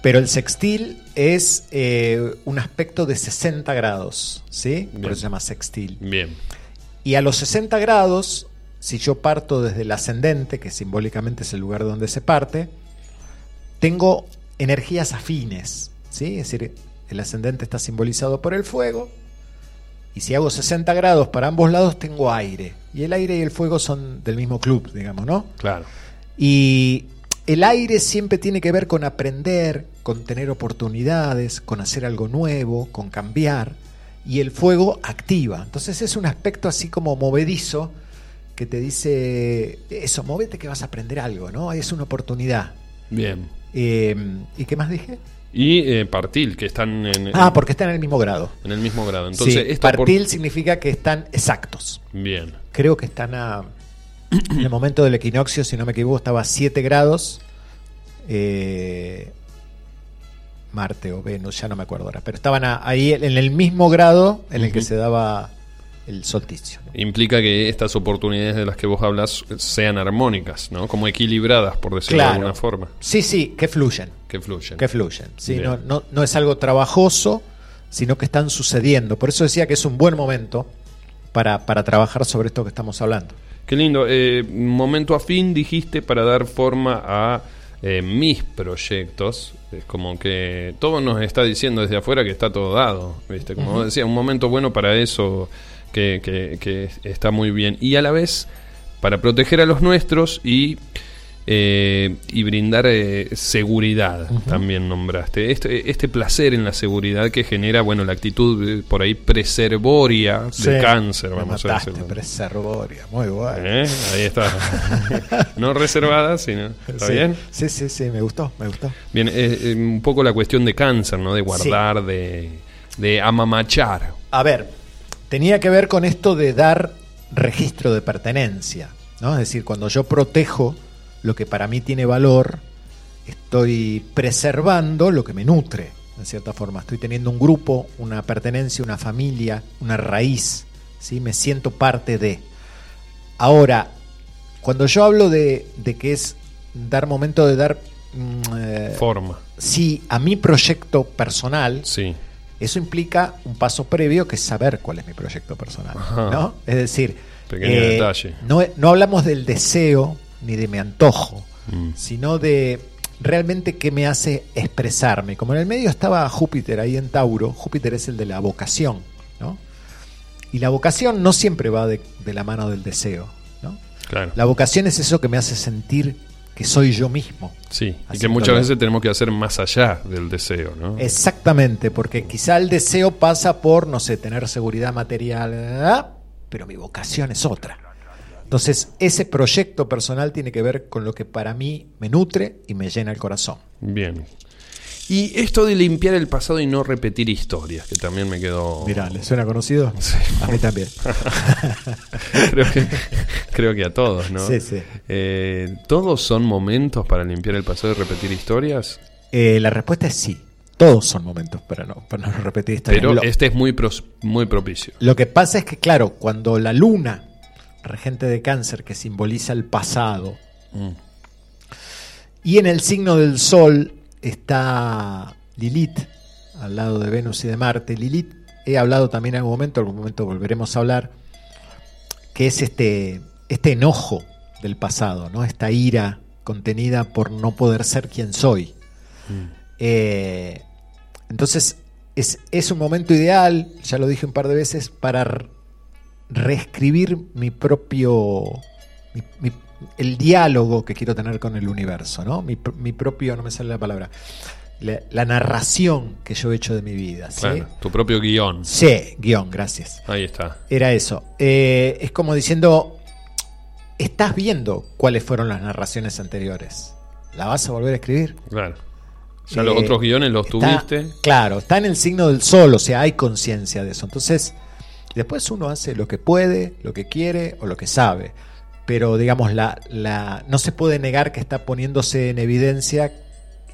Pero el sextil es eh, un aspecto de 60 grados, ¿sí? Bien. Por eso se llama sextil. Bien. Y a los 60 grados, si yo parto desde el ascendente, que simbólicamente es el lugar donde se parte, tengo energías afines, ¿sí? Es decir, el ascendente está simbolizado por el fuego, y si hago 60 grados para ambos lados, tengo aire. Y el aire y el fuego son del mismo club, digamos, ¿no? Claro. Y el aire siempre tiene que ver con aprender, con tener oportunidades, con hacer algo nuevo, con cambiar. Y el fuego activa. Entonces es un aspecto así como movedizo que te dice, eso, móvete que vas a aprender algo, ¿no? Es una oportunidad. Bien. Eh, ¿Y qué más dije? Y eh, partil, que están en, Ah, porque están en el mismo grado. en el mismo grado. Entonces, sí, esta por- partil significa que están exactos. Bien. Creo que están a. En el momento del equinoccio, si no me equivoco, estaba a 7 grados. eh, Marte o Venus, ya no me acuerdo ahora. Pero estaban a- ahí en el mismo grado en el que se daba el solsticio. Implica que estas oportunidades de las que vos hablas sean armónicas, ¿no? Como equilibradas, por decirlo de alguna forma. Sí, sí, que fluyen. Que fluyen. Que fluyen. Sí, no, no, no es algo trabajoso, sino que están sucediendo. Por eso decía que es un buen momento para, para trabajar sobre esto que estamos hablando. Qué lindo. Eh, momento afín dijiste para dar forma a eh, mis proyectos. Es como que todo nos está diciendo desde afuera que está todo dado. ¿viste? Como vos decías, un momento bueno para eso que, que- que está muy bien. Y a la vez para proteger a los nuestros y, eh, y brindar eh, seguridad, también nombraste. Este, este placer en la seguridad que genera, bueno, la actitud eh, por ahí preservoria de Sí, cáncer, me vamos a decirlo. preservoria, muy bueno. ¿Eh? Ahí está. no reservada, sino. ¿Está sí, bien? Sí, sí, sí, me gustó, me gustó. Bien, eh, eh, un poco la cuestión de cáncer, ¿no? De guardar, de, de amamachar. A ver, tenía que ver con esto de dar registro de pertenencia, ¿no? Es decir, cuando yo protejo lo que para mí tiene valor, estoy preservando lo que me nutre, en cierta forma. Estoy teniendo un grupo, una pertenencia, una familia, una raíz, ¿sí? Me siento parte de. Ahora, cuando yo hablo de, de que es dar momento de dar mm, eh, Forma. sí a mi proyecto personal, Sí. Eso implica un paso previo que es saber cuál es mi proyecto personal. Ajá. ¿no? Es decir, eh, detalle. No, no hablamos del deseo ni de mi antojo, Mm. sino de realmente qué me hace expresarme. Como en el medio estaba Júpiter ahí en Tauro, Júpiter es el de la vocación, ¿no? Y la vocación no siempre va de, de la mano del deseo, ¿no? Claro. La vocación es eso que me hace sentir que soy yo mismo. Sí. Y que muchas veces tenemos que hacer más allá del deseo, ¿no? Exactamente, porque quizá el deseo pasa por, no sé, tener seguridad material, pero mi vocación es otra. Entonces, ese proyecto personal tiene que ver con lo que para mí me nutre y me llena el corazón. Bien. Y esto de limpiar el pasado y no repetir historias, que también me quedó... Mirá, ¿le suena conocido? A mí también. creo, que, creo que a todos, ¿no? Sí, sí. Eh, ¿Todos son momentos para limpiar el pasado y repetir historias? Eh, la respuesta es sí. Todos son momentos para no, para no repetir historias. Pero este es muy, pros- muy propicio. Lo que pasa es que, claro, cuando la luna, regente de cáncer, que simboliza el pasado, Mm. y en el signo del sol está Lilith, al lado de Venus y de Marte. Lilith, he hablado también en algún momento, en algún momento volveremos a hablar, que es este, este enojo del pasado, ¿no? esta ira contenida por no poder ser quien soy. Eh, entonces, es, es un momento ideal, ya lo dije un par de veces, para reescribir mi propio. mi- mi- el diálogo que quiero tener con el universo, ¿no? Mi, mi propio, no me sale la palabra. La, la narración que yo he hecho de mi vida. ¿sí? Claro, tu propio guion. Sí, guion, gracias. Ahí está. Era eso. Eh, es como diciendo, estás viendo cuáles fueron las narraciones anteriores. ¿La vas a volver a escribir? Claro. Ya los Eh, otros guiones los está- tuviste. Claro, está en el signo del sol, o sea, hay conciencia de eso. Entonces, después uno hace lo que puede, lo que quiere o lo que sabe. Pero, digamos, la, la, no se puede negar que está poniéndose en evidencia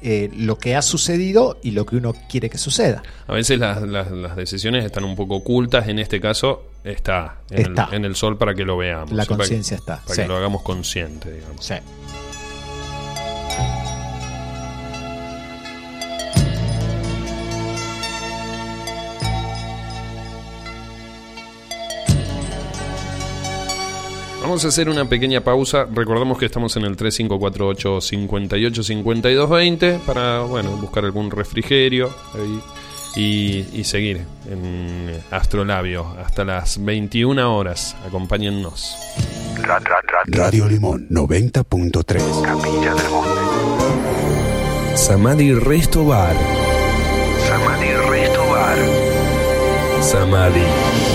eh, lo que ha sucedido y lo que uno quiere que suceda. A veces las, las- las decisiones están un poco ocultas. En este caso, está en, Está. El, en el sol para que lo veamos. La conciencia está, Para sí. que lo hagamos consciente, digamos. Sí. Vamos a hacer una pequeña pausa. Recordamos que estamos en el 3548 58 52 20 para bueno, buscar algún refrigerio ahí y, y seguir en Astrolabio hasta las 21 horas. Acompáñennos. Radio Limón 90.3. Samadhi Resto Bar. Samadhi Resto Bar. Samadhi.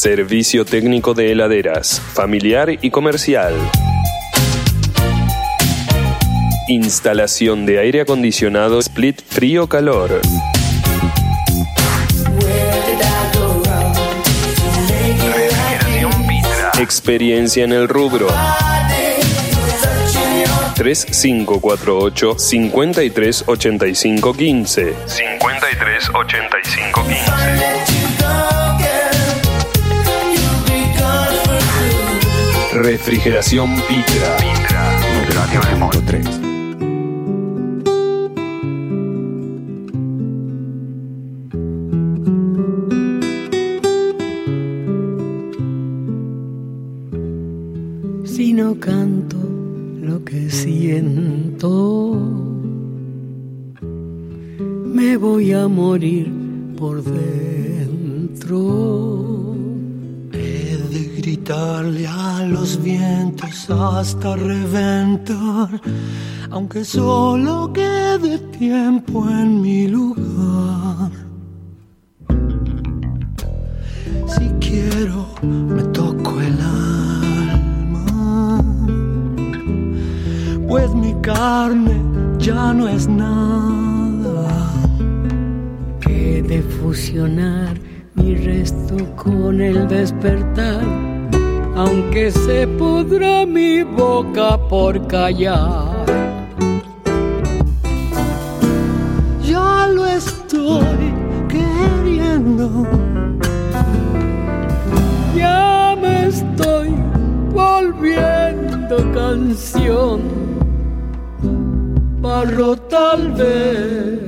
Servicio técnico de heladeras, familiar y comercial. Instalación de aire acondicionado split frío-calor. Experiencia en el rubro. 3548 538515 53 Refrigeración Pitra. Pitra. Radio del Monte. 3. si no canto lo que siento, me voy a morir por dentro. Gritarle a los vientos hasta reventar, aunque solo quede tiempo en mi lugar. Si quiero, me toco el alma, pues mi carne ya no es nada. He de fusionar mi resto con el despertar, aunque se pudra mi boca por callar. Ya lo estoy queriendo. Ya me estoy volviendo canción, barro tal vez.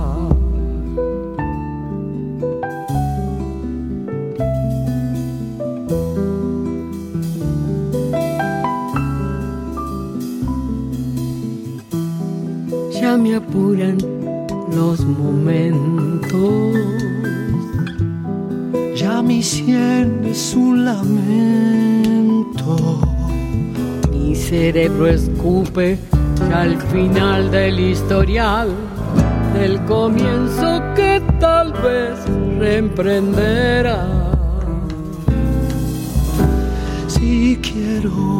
Apuran los momentos. Ya mi sien es un lamento. Mi cerebro escupe ya al final del historial, del comienzo que tal vez reemprenderá. Si quiero,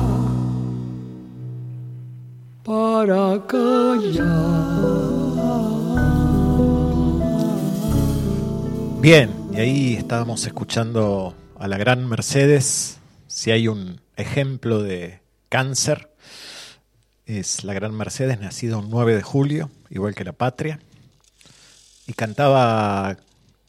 para callar. Bien, y ahí estábamos escuchando a la gran Mercedes. Si hay un ejemplo de cáncer, es la gran Mercedes, nacida un 9 de julio, igual que la patria, y cantaba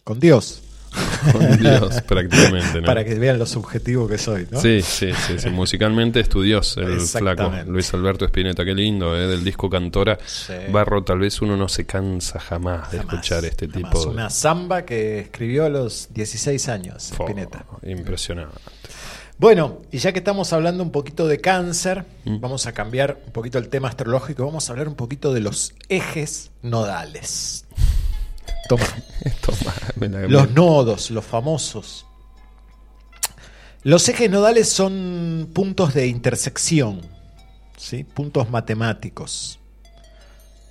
con Dios, Con Dios, prácticamente. ¿no? Para que vean lo subjetivo que soy, ¿no? Sí, sí, sí, sí. Musicalmente estudios el flaco. Luis Alberto Spinetta, qué lindo, ¿eh? del disco Cantora. Sí. Barro, tal vez uno no se cansa jamás de escuchar este jamás. tipo de. Una samba que escribió a los 16 años, Spinetta. Impresionante. Bueno, y ya que estamos hablando un poquito de cáncer, Mm. vamos a cambiar un poquito el tema astrológico, vamos a hablar un poquito de los ejes nodales. Toma. Toma, Los nodos, los famosos. Los ejes nodales son puntos de intersección, ¿sí? puntos matemáticos.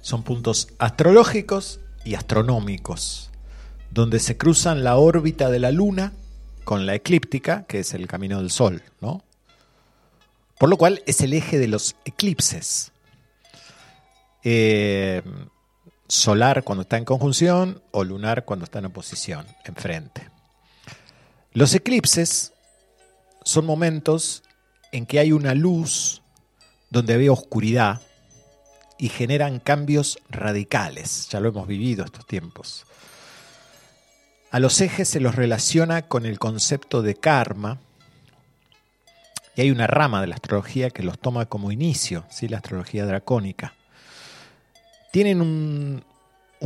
Son puntos astrológicos y astronómicos, donde se cruzan la órbita de la Luna con la eclíptica, que es el camino del Sol, ¿no? Por lo cual es el eje de los eclipses. Eh, solar cuando está en conjunción o lunar cuando está en oposición, enfrente. Los eclipses son momentos en que hay una luz donde había oscuridad y generan cambios radicales. Ya lo hemos vivido estos tiempos. A los ejes se los relaciona con el concepto de karma y hay una rama de la astrología que los toma como inicio, ¿sí? la astrología dracónica. Tienen un,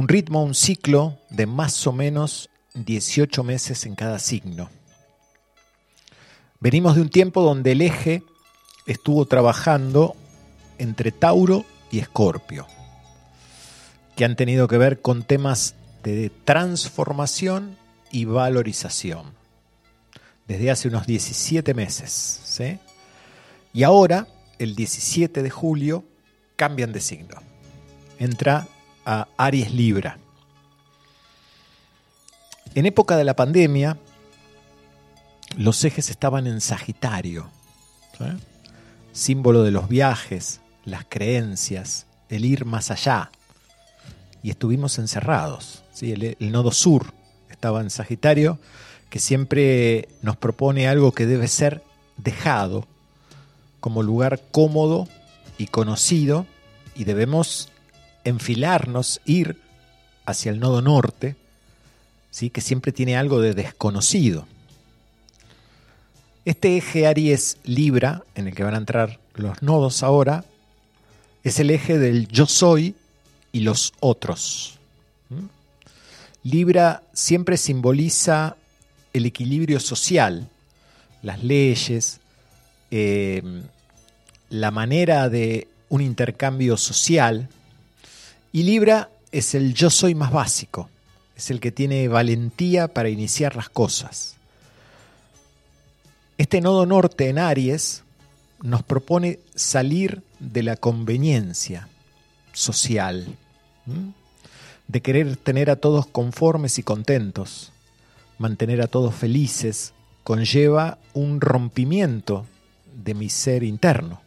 ritmo, un ciclo de más o menos 18 meses en cada signo. Venimos de un tiempo donde el eje estuvo trabajando entre Tauro y Escorpio, que han tenido que ver con temas de transformación y valorización, desde hace unos 17 meses. ¿sí? Y ahora, el 17 de julio, cambian de signo. Entra a Aries Libra. En época de la pandemia, los ejes estaban en Sagitario, ¿sí? símbolo de los viajes, las creencias, el ir más allá. Y estuvimos encerrados. ¿sí? El, el nodo sur estaba en Sagitario, que siempre nos propone algo que debe ser dejado como lugar cómodo y conocido, y debemos enfilarnos, ir hacia el nodo norte, ¿sí? que siempre tiene algo de desconocido. Este eje Aries Libra, en el que van a entrar los nodos ahora, es el eje del yo soy y los otros. ¿Mm? Libra siempre simboliza el equilibrio social, las leyes, eh, la manera de un intercambio social. Y Libra es el yo soy más básico, es el que tiene valentía para iniciar las cosas. Este nodo norte en Aries nos propone salir de la conveniencia social, de querer tener a todos conformes y contentos, mantener a todos felices, conlleva un rompimiento de mi ser interno.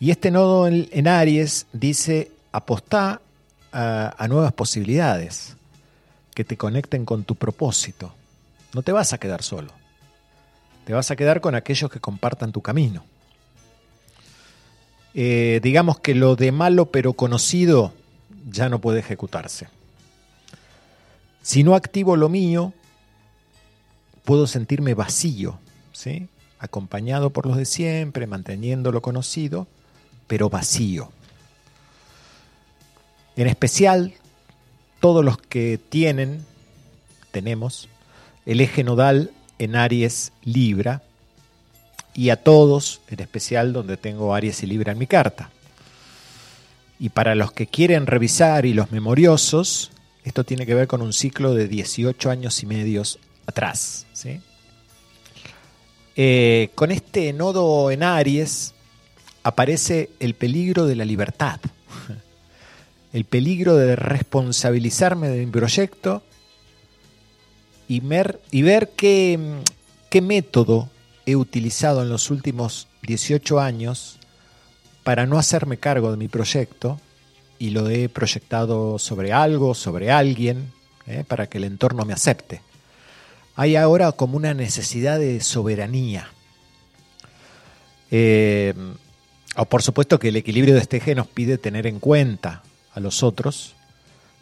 Y este nodo en Aries dice, apostá a, nuevas posibilidades que te conecten con tu propósito. No te vas a quedar solo. Te vas a quedar con aquellos que compartan tu camino. Eh, digamos que lo de malo pero conocido ya no puede ejecutarse. Si no activo lo mío, puedo sentirme vacío, ¿sí? acompañado por los de siempre, manteniendo lo conocido, pero vacío. En especial, todos los que tienen, tenemos, el eje nodal en Aries Libra, y a todos, en especial donde tengo Aries y Libra en mi carta. Y para los que quieren revisar y los memoriosos, esto tiene que ver con un ciclo de 18 años y medios atrás. ¿sí? Eh, con este nodo en Aries aparece el peligro de la libertad, el peligro de responsabilizarme de mi proyecto y, ver qué, qué método he utilizado en los últimos 18 años para no hacerme cargo de mi proyecto y lo he proyectado sobre algo, sobre alguien, ¿eh? para que el entorno me acepte. Hay ahora como una necesidad de soberanía. Eh, o por supuesto que el equilibrio de este eje nos pide tener en cuenta a los otros,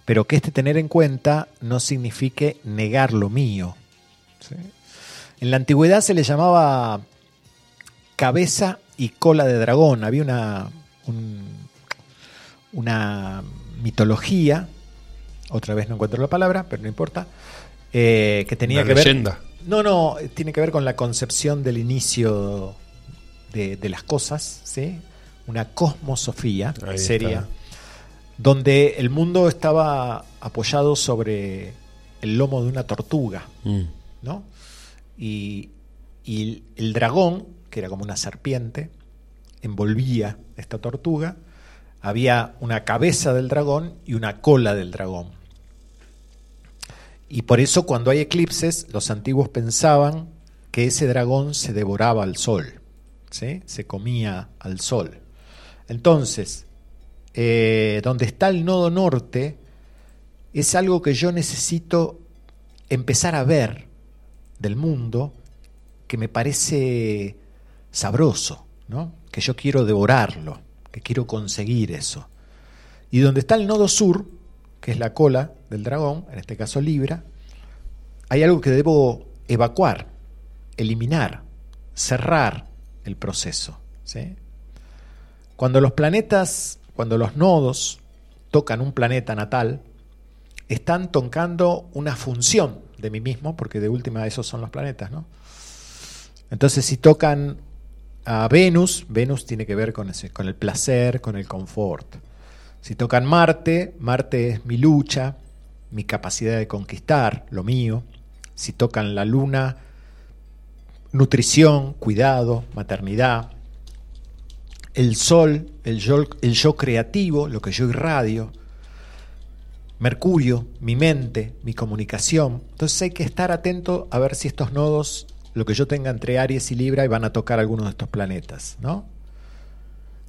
pero que este tener en cuenta no signifique negar lo mío. ¿sí? En la antigüedad se le llamaba cabeza y cola de dragón. Había una, un- una mitología, otra vez no encuentro la palabra, pero no importa, eh, que tenía Una que ver... leyenda. No, no, eh, tiene que ver con la concepción del inicio de, de las cosas, ¿sí? Una cosmosofía sería. Donde el mundo estaba apoyado sobre el lomo de una tortuga, Mm. ¿no? Y, y el dragón, que era como una serpiente, envolvía esta tortuga. Había una cabeza del dragón y una cola del dragón. Y por eso cuando hay eclipses, los antiguos pensaban que ese dragón se devoraba al sol, ¿sí? se comía al sol. Entonces, eh, donde está el nodo norte, es algo que yo necesito empezar a ver del mundo que me parece sabroso, ¿no? que yo quiero devorarlo, que quiero conseguir eso. Y donde está el nodo sur, que es la cola del dragón, en este caso Libra, hay algo que debo evacuar, eliminar, cerrar el proceso. Cuando los planetas, cuando los nodos tocan un planeta natal, están tocando una función de mí mismo, porque de última esos son los planetas, ¿no? Entonces, si tocan a Venus, Venus tiene que ver con, el placer, con el confort. Si tocan Marte, Marte es mi lucha, mi capacidad de conquistar, lo mío. Si tocan la Luna, nutrición, cuidado, maternidad. El Sol, el yo, el yo creativo, lo que yo irradio. Mercurio, mi mente, mi comunicación. Entonces hay que estar atento a ver si estos nodos, lo que yo tenga entre Aries y Libra, van a tocar alguno de estos planetas, ¿no?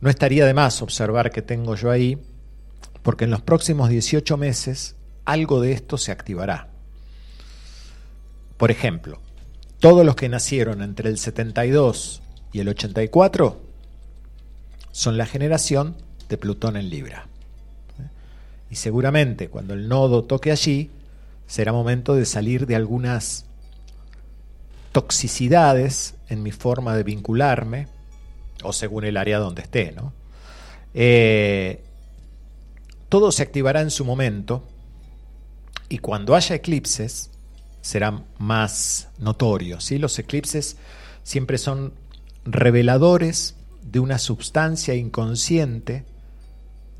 No estaría de más observar que tengo yo ahí, porque en los próximos 18 meses algo de esto se activará. Por ejemplo, todos los que nacieron entre el 72 y el 84 son la generación de Plutón en Libra. Y seguramente cuando el nodo toque allí, será momento de salir de algunas toxicidades en mi forma de vincularme, o según el área donde esté, ¿no? Eh, todo se activará en su momento y cuando haya eclipses será más notorio. ¿sí? Los eclipses siempre son reveladores de una sustancia inconsciente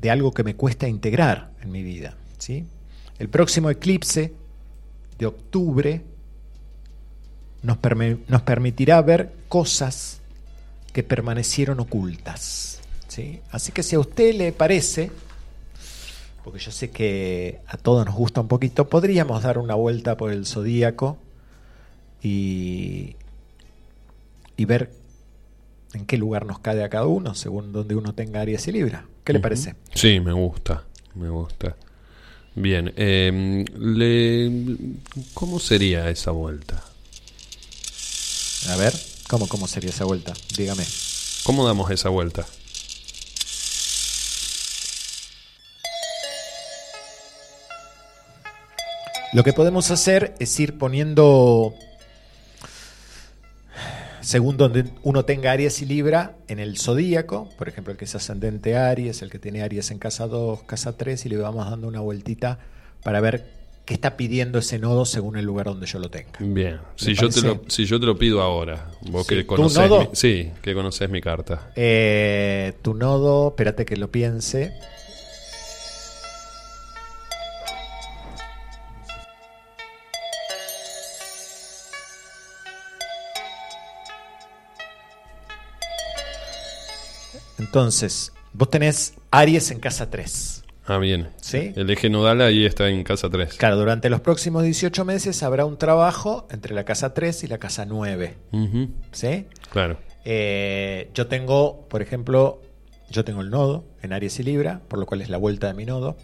de algo que me cuesta integrar en mi vida. ¿sí? El próximo eclipse de octubre nos, nos permitirá ver cosas que permanecieron ocultas. ¿sí? Así que si a usted le parece, porque yo sé que a todos nos gusta un poquito, podríamos dar una vuelta por el zodíaco y, y ver en qué lugar nos cae a cada uno, según donde uno tenga Aries y Libra. ¿Qué le parece? Sí, me gusta, me gusta. Bien, eh, le- ¿cómo sería esa vuelta? A ver, ¿cómo, cómo sería esa vuelta? Dígame. ¿Cómo damos esa vuelta? Lo que podemos hacer es ir poniendo, según donde uno tenga Aries y Libra, en el zodíaco, por ejemplo, el que es ascendente Aries, el que tiene Aries en casa 2, casa 3, y le vamos dando una vueltita para ver qué está pidiendo ese nodo según el lugar donde yo lo tenga. Bien, ¿Le si yo, te lo, si yo te lo pido ahora, vos Sí, que ¿tu conocés nodo? mi, sí, que conoces mi carta. Eh, tu nodo, espérate que lo piense. Entonces, vos tenés Aries en casa 3. Ah, bien. ¿Sí? El eje nodal ahí está en casa 3. Claro, durante los próximos 18 meses habrá un trabajo entre la casa 3 y la casa 9. Ujú, ¿Sí? Claro. Eh, yo tengo, por ejemplo, yo tengo el nodo en Aries y Libra, por lo cual es la vuelta de mi nodo.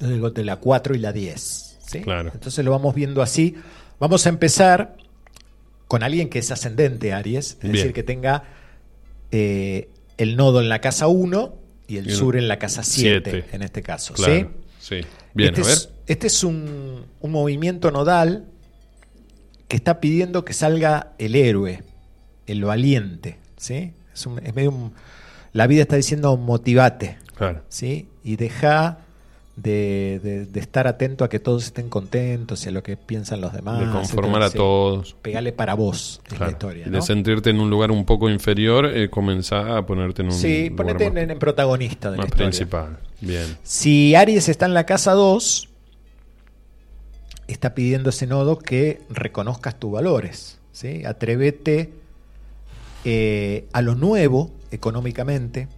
De la 4 y la 10. ¿sí? Claro. Entonces lo vamos viendo así. Vamos a empezar con alguien que es ascendente Aries, es Bien. decir, que tenga eh, el nodo en la casa 1 y el sur en la casa 7, siete. en este caso. Claro. ¿sí? Sí. Bien, este a ver. Es, este es un, un movimiento nodal que está pidiendo que salga el héroe, el valiente. ¿sí? Es, un- es medio un- la vida está diciendo motivate. Claro. ¿sí? Y deja de, de- de estar atento a que todos estén contentos y a lo que piensan los demás. De conformar a todos. Pegale para vos, es la Claro. historia. De sentirte en un lugar un poco inferior, eh, comenzá a ponerte en un Sí, lugar ponete más, en, en protagonista de la más historia. principal. Bien. Si Aries está en la casa 2, está pidiendo ese nodo que reconozcas tus valores. ¿sí? Atrévete eh, a lo nuevo económicamente,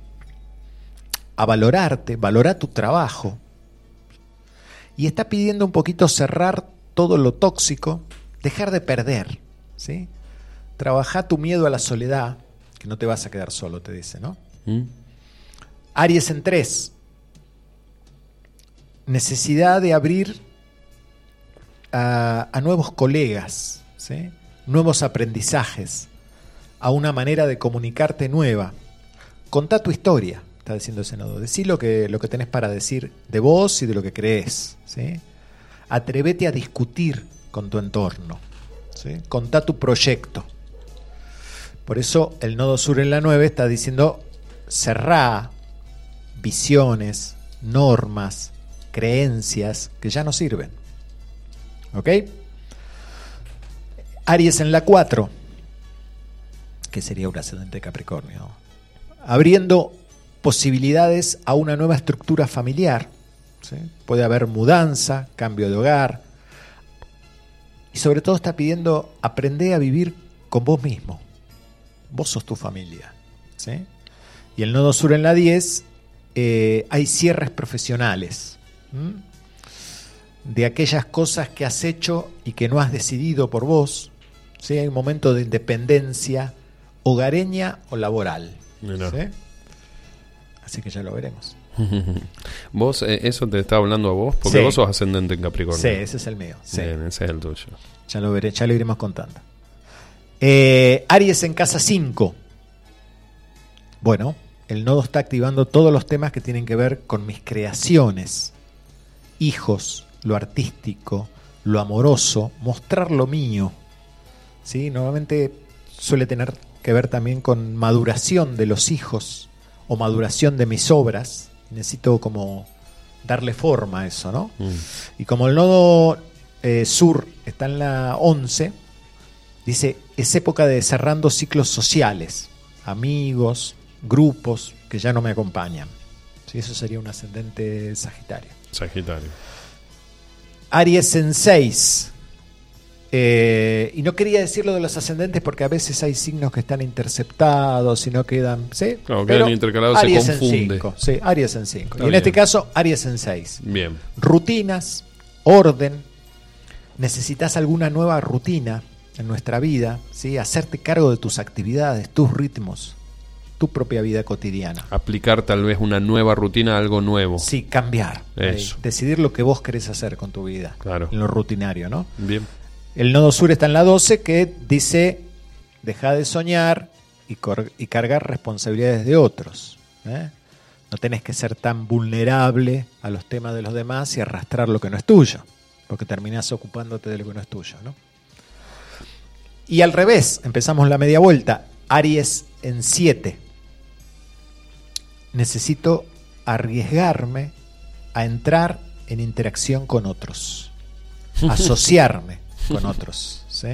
a valorarte, valora tu trabajo. Y está pidiendo un poquito cerrar todo lo tóxico, dejar de perder. ¿sí? Trabaja tu miedo a la soledad, que no te vas a quedar solo, te dice, ¿no? ¿Mm? Aries en 3. Necesidad de abrir a, a nuevos colegas, ¿sí? nuevos aprendizajes, a una manera de comunicarte nueva. Contá tu historia, está diciendo ese nodo. Decí lo que, lo que tenés para decir de vos y de lo que crees. ¿Sí? Atrévete a discutir con tu entorno. ¿sí? Contá tu proyecto. Por eso el nodo sur en la 9 está diciendo cerrá visiones, normas, creencias que ya no sirven. ¿Ok? Aries en la 4, que sería un ascendente Capricornio, abriendo posibilidades a una nueva estructura familiar. ¿Sí? Puede haber mudanza, cambio de hogar. Y sobre todo está pidiendo aprender a vivir con vos mismo. Vos sos tu familia. ¿sí? Y el nodo sur en la 10, eh, hay cierres profesionales. ¿m? De aquellas cosas que has hecho y que no has decidido por vos. ¿sí? Hay un momento de independencia hogareña o laboral. Así que ya lo veremos. Vos, eh, eso te está hablando a vos, porque Sí. vos sos ascendente en Capricornio. Sí, ese es el mío. sí. Bien, ese es el tuyo. Ya lo veré, ya lo iremos contando. Eh, Aries en casa 5. Bueno, el nodo está activando todos los temas que tienen que ver con mis creaciones, hijos, lo artístico, lo amoroso, mostrar lo mío. ¿Sí? Normalmente suele tener que ver también con maduración de los hijos o maduración de mis obras. Necesito como darle forma a eso, ¿no? Mm. Y como el nodo eh, sur está en la 11, dice, es época de cerrando ciclos sociales, amigos, grupos que ya no me acompañan. Sí, eso sería un ascendente Sagitario. Sagitario. Aries en 6. Eh, y no quería decirlo de los ascendentes porque a veces hay signos que están interceptados y no quedan. ¿sí? Claro, Pero quedan intercalados, se Aries en confunde. cinco, sí, Aries en 5. Está Y en este caso, Aries en 6. Bien. Rutinas, orden. Necesitas alguna nueva rutina en nuestra vida, ¿sí? hacerte cargo de tus actividades, tus ritmos, tu propia vida cotidiana. Aplicar tal vez una nueva rutina a algo nuevo. Sí, cambiar. Eso. Decidir lo que vos querés hacer con tu vida. Claro. En lo rutinario, ¿no? Bien. El nodo sur está en la 12 que dice, deja de soñar y, cargar responsabilidades de otros. ¿eh? No tenés que ser tan vulnerable a los temas de los demás y arrastrar lo que no es tuyo, porque terminás ocupándote de lo que no es tuyo. ¿no? Y al revés, empezamos la media vuelta. Aries en 7. Necesito arriesgarme a entrar en interacción con otros, asociarme con otros. ¿sí?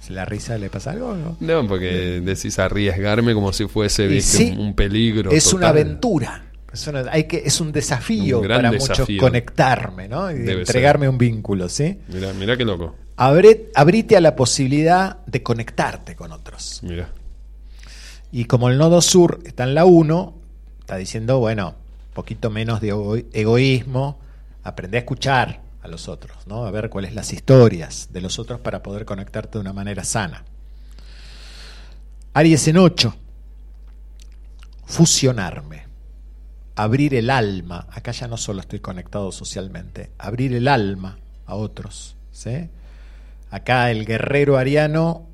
¿Se la risa le pasa algo? no? No, porque decís arriesgarme como si fuese Y ¿viste? sí, un, peligro. Es una aventura. Es, una- hay que, es un desafío Un para desafío. muchos conectarme, ¿no? Y Debe entregarme un vínculo, ¿sí? Mirá, mirá qué loco. Abre- abrite a la posibilidad de conectarte con otros. Mirá. Y como el nodo sur está en la 1, está diciendo, bueno, poquito menos de ego- egoísmo, aprende a escuchar a los otros, ¿no? A ver cuáles las historias de los otros para poder conectarte de una manera sana. Aries en 8, fusionarme, abrir el alma. Acá ya no solo estoy conectado socialmente, abrir el alma a otros, ¿sí? Acá el guerrero ariano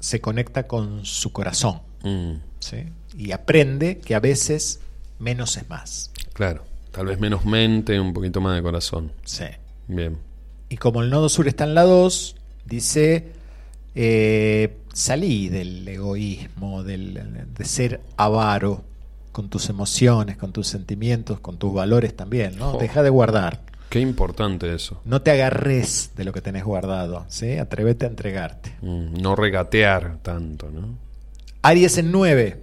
se conecta con su corazón. Mm, ¿sí? Y aprende que a veces menos es más. claro. Tal vez menos mente, un poquito más de corazón. Sí. Bien. Y como el nodo sur está en la 2, dice, eh, salí del egoísmo, del, de ser avaro con tus emociones, con tus sentimientos, con tus valores también, ¿no? Oh. Deja de guardar. Qué importante eso. No te agarres de lo que tenés guardado, ¿sí? Atrévete a entregarte. Mm, No regatear tanto, ¿no? Aries en 9.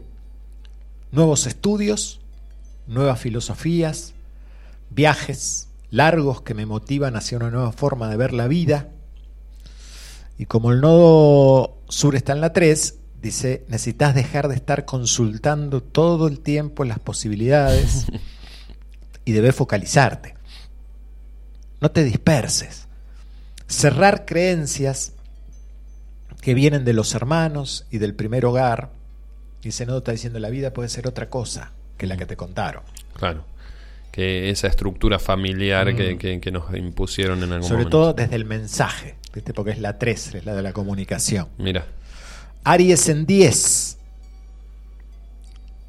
Nuevos estudios, nuevas filosofías, viajes largos que me motivan hacia una nueva forma de ver la vida. Y como el nodo sur está en la 3, dice, necesitas dejar de estar consultando todo el tiempo las posibilidades y debes focalizarte. No te disperses. Cerrar creencias que vienen de los hermanos y del primer hogar. Dice, no, está diciendo, la vida puede ser otra cosa que la que te contaron. Claro. Que esa estructura familiar Mm. que, que- que nos impusieron en algún Sobre momento. todo desde el mensaje, ¿viste? porque es la 3, es la de la comunicación. Mira. Aries en 10.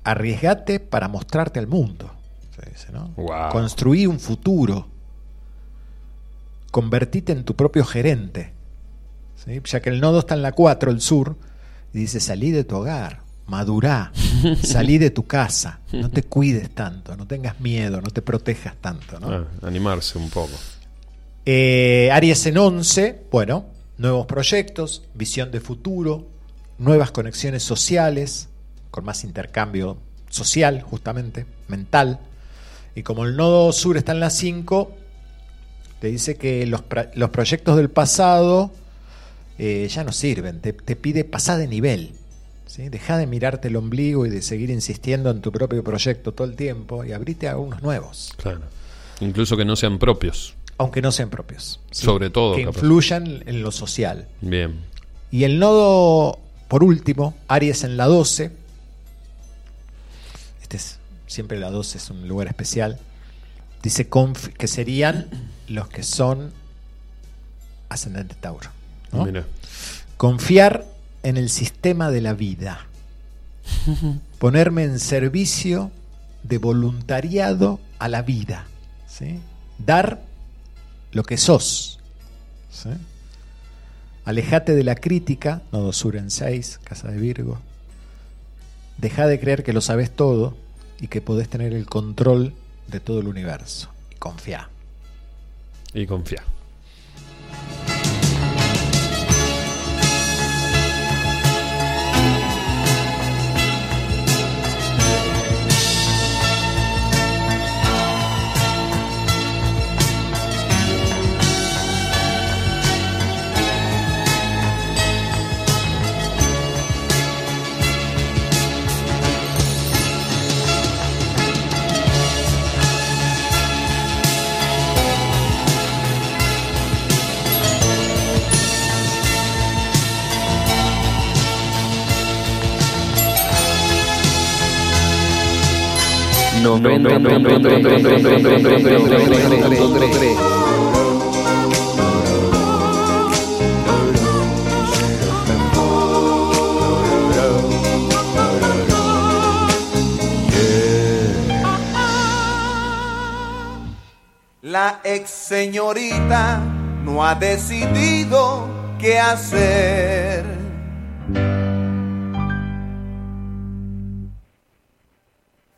Arriesgate para mostrarte al mundo. se dice, ¿no? Wow. Construí un futuro. Convertite en tu propio gerente. ¿sí? Ya que el nodo está en la 4, el sur, y dice, salí de tu hogar, madurá, salí de tu casa, no te cuides tanto, no tengas miedo, no te protejas tanto. ¿no? Ah, animarse un poco. Eh, Aries en 11, bueno, nuevos proyectos, visión de futuro, nuevas conexiones sociales, con más intercambio social, justamente, mental. Y como el nodo sur está en la 5, te dice que los, los proyectos del pasado eh, ya no sirven, te, te pide pasar de nivel. ¿Sí? Deja de mirarte el ombligo y de seguir insistiendo en tu propio proyecto todo el tiempo y abrite a unos nuevos. Claro. Incluso que no sean propios. Aunque no sean propios. ¿sí? Sobre todo. Que capaz. influyan en lo social. Bien. Y el nodo, por último, Aries en la 12. Este es, siempre la 12 es un lugar especial. Dice que serían los que son ascendente Tauro. Confiar en el sistema de la vida. Ponerme en servicio de voluntariado a la vida. ¿sí? Dar lo que sos. Alejate de la crítica, nodo sur en 6, casa de Virgo. Deja de creer que lo sabes todo y que podés tener el control de todo el universo. Y confía. Y confía. La ex señorita no ha decidido qué hacer.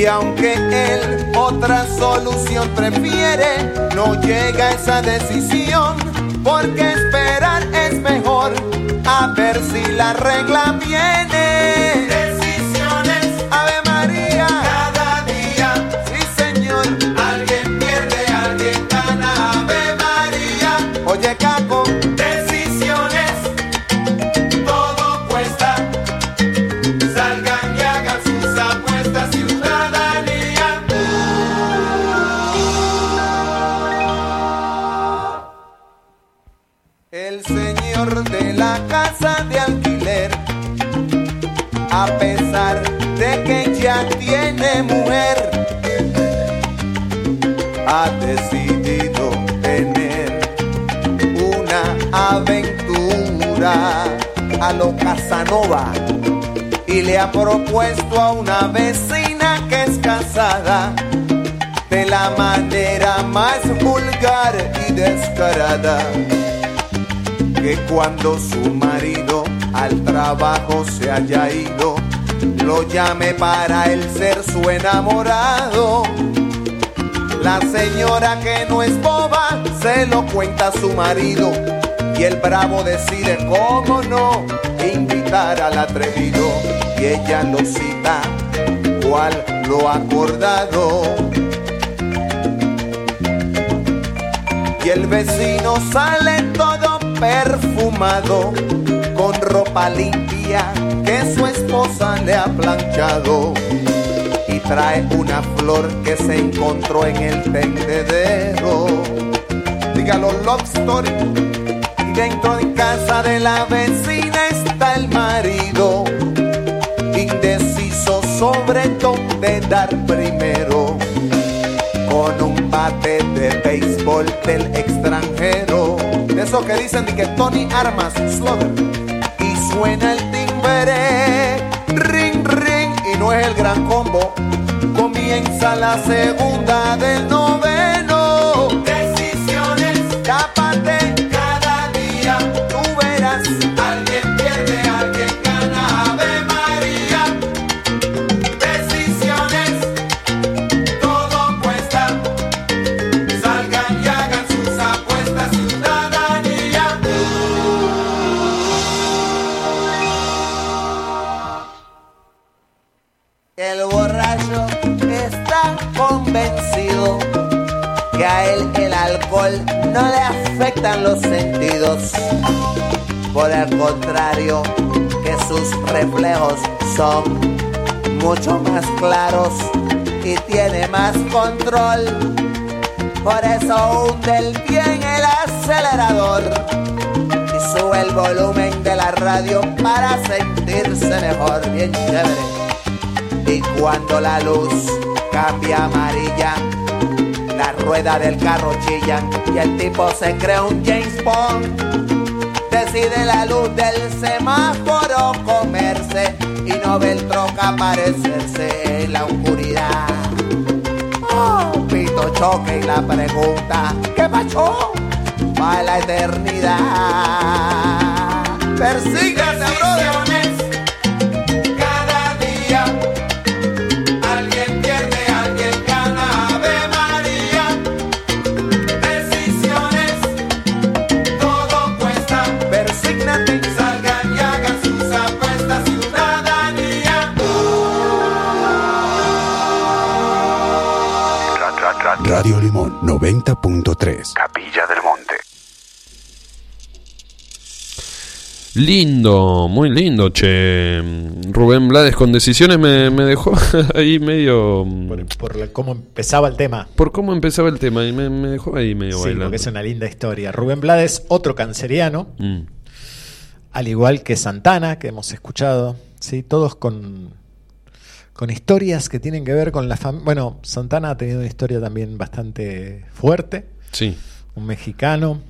Y aunque él otra solución prefiere, no llega a esa decisión, porque esperar es mejor, a ver si la regla viene. A pesar de que ya tiene mujer, ha decidido tener una aventura a lo Casanova y le ha propuesto a una vecina que es casada de la manera más vulgar y descarada que cuando su marido al trabajo se haya ido lo llame para él ser su enamorado. La señora que no es boba se lo cuenta a su marido y el bravo decide cómo no invitar al atrevido y ella lo cita cual lo ha acordado y el vecino sale todo perfumado con ropa limpia que su esposa le ha planchado y trae una flor que se encontró en el tendedero. Dígalo, love story. Y dentro de casa de la vecina está el marido, indeciso sobre dónde dar primero, con un bate de béisbol del extranjero. Eso que dicen de que Tony Armas, Slugger, y suena el timbre, ring, ring, y no es el gran combo. Comienza la segunda del noveno. Son mucho más claros y tiene más control. Por eso hunde el bien el acelerador y sube el volumen de la radio para sentirse mejor, bien chévere. Y cuando la luz cambia amarilla, la rueda del carro chilla y el tipo se cree un James Bond. Decide la luz del semáforo comerse y no ve el troca aparecerse en la oscuridad. Oh, pito choque y la pregunta, ¿qué pasó? Va la eternidad. Persíguete, brother. 90.3. Capilla del Monte. Lindo, muy lindo, che. Rubén Blades con decisiones me, me dejó ahí medio... Por, por la- cómo empezaba el tema. Por cómo empezaba el tema y me, me dejó ahí medio Sí, bailando. porque es una linda historia. Rubén Blades, otro canceriano, Mm. al igual que Santana, que hemos escuchado, ¿sí? todos con, con historias que tienen que ver con la familia. Bueno, Santana ha tenido una historia también bastante fuerte. Sí. Un mexicano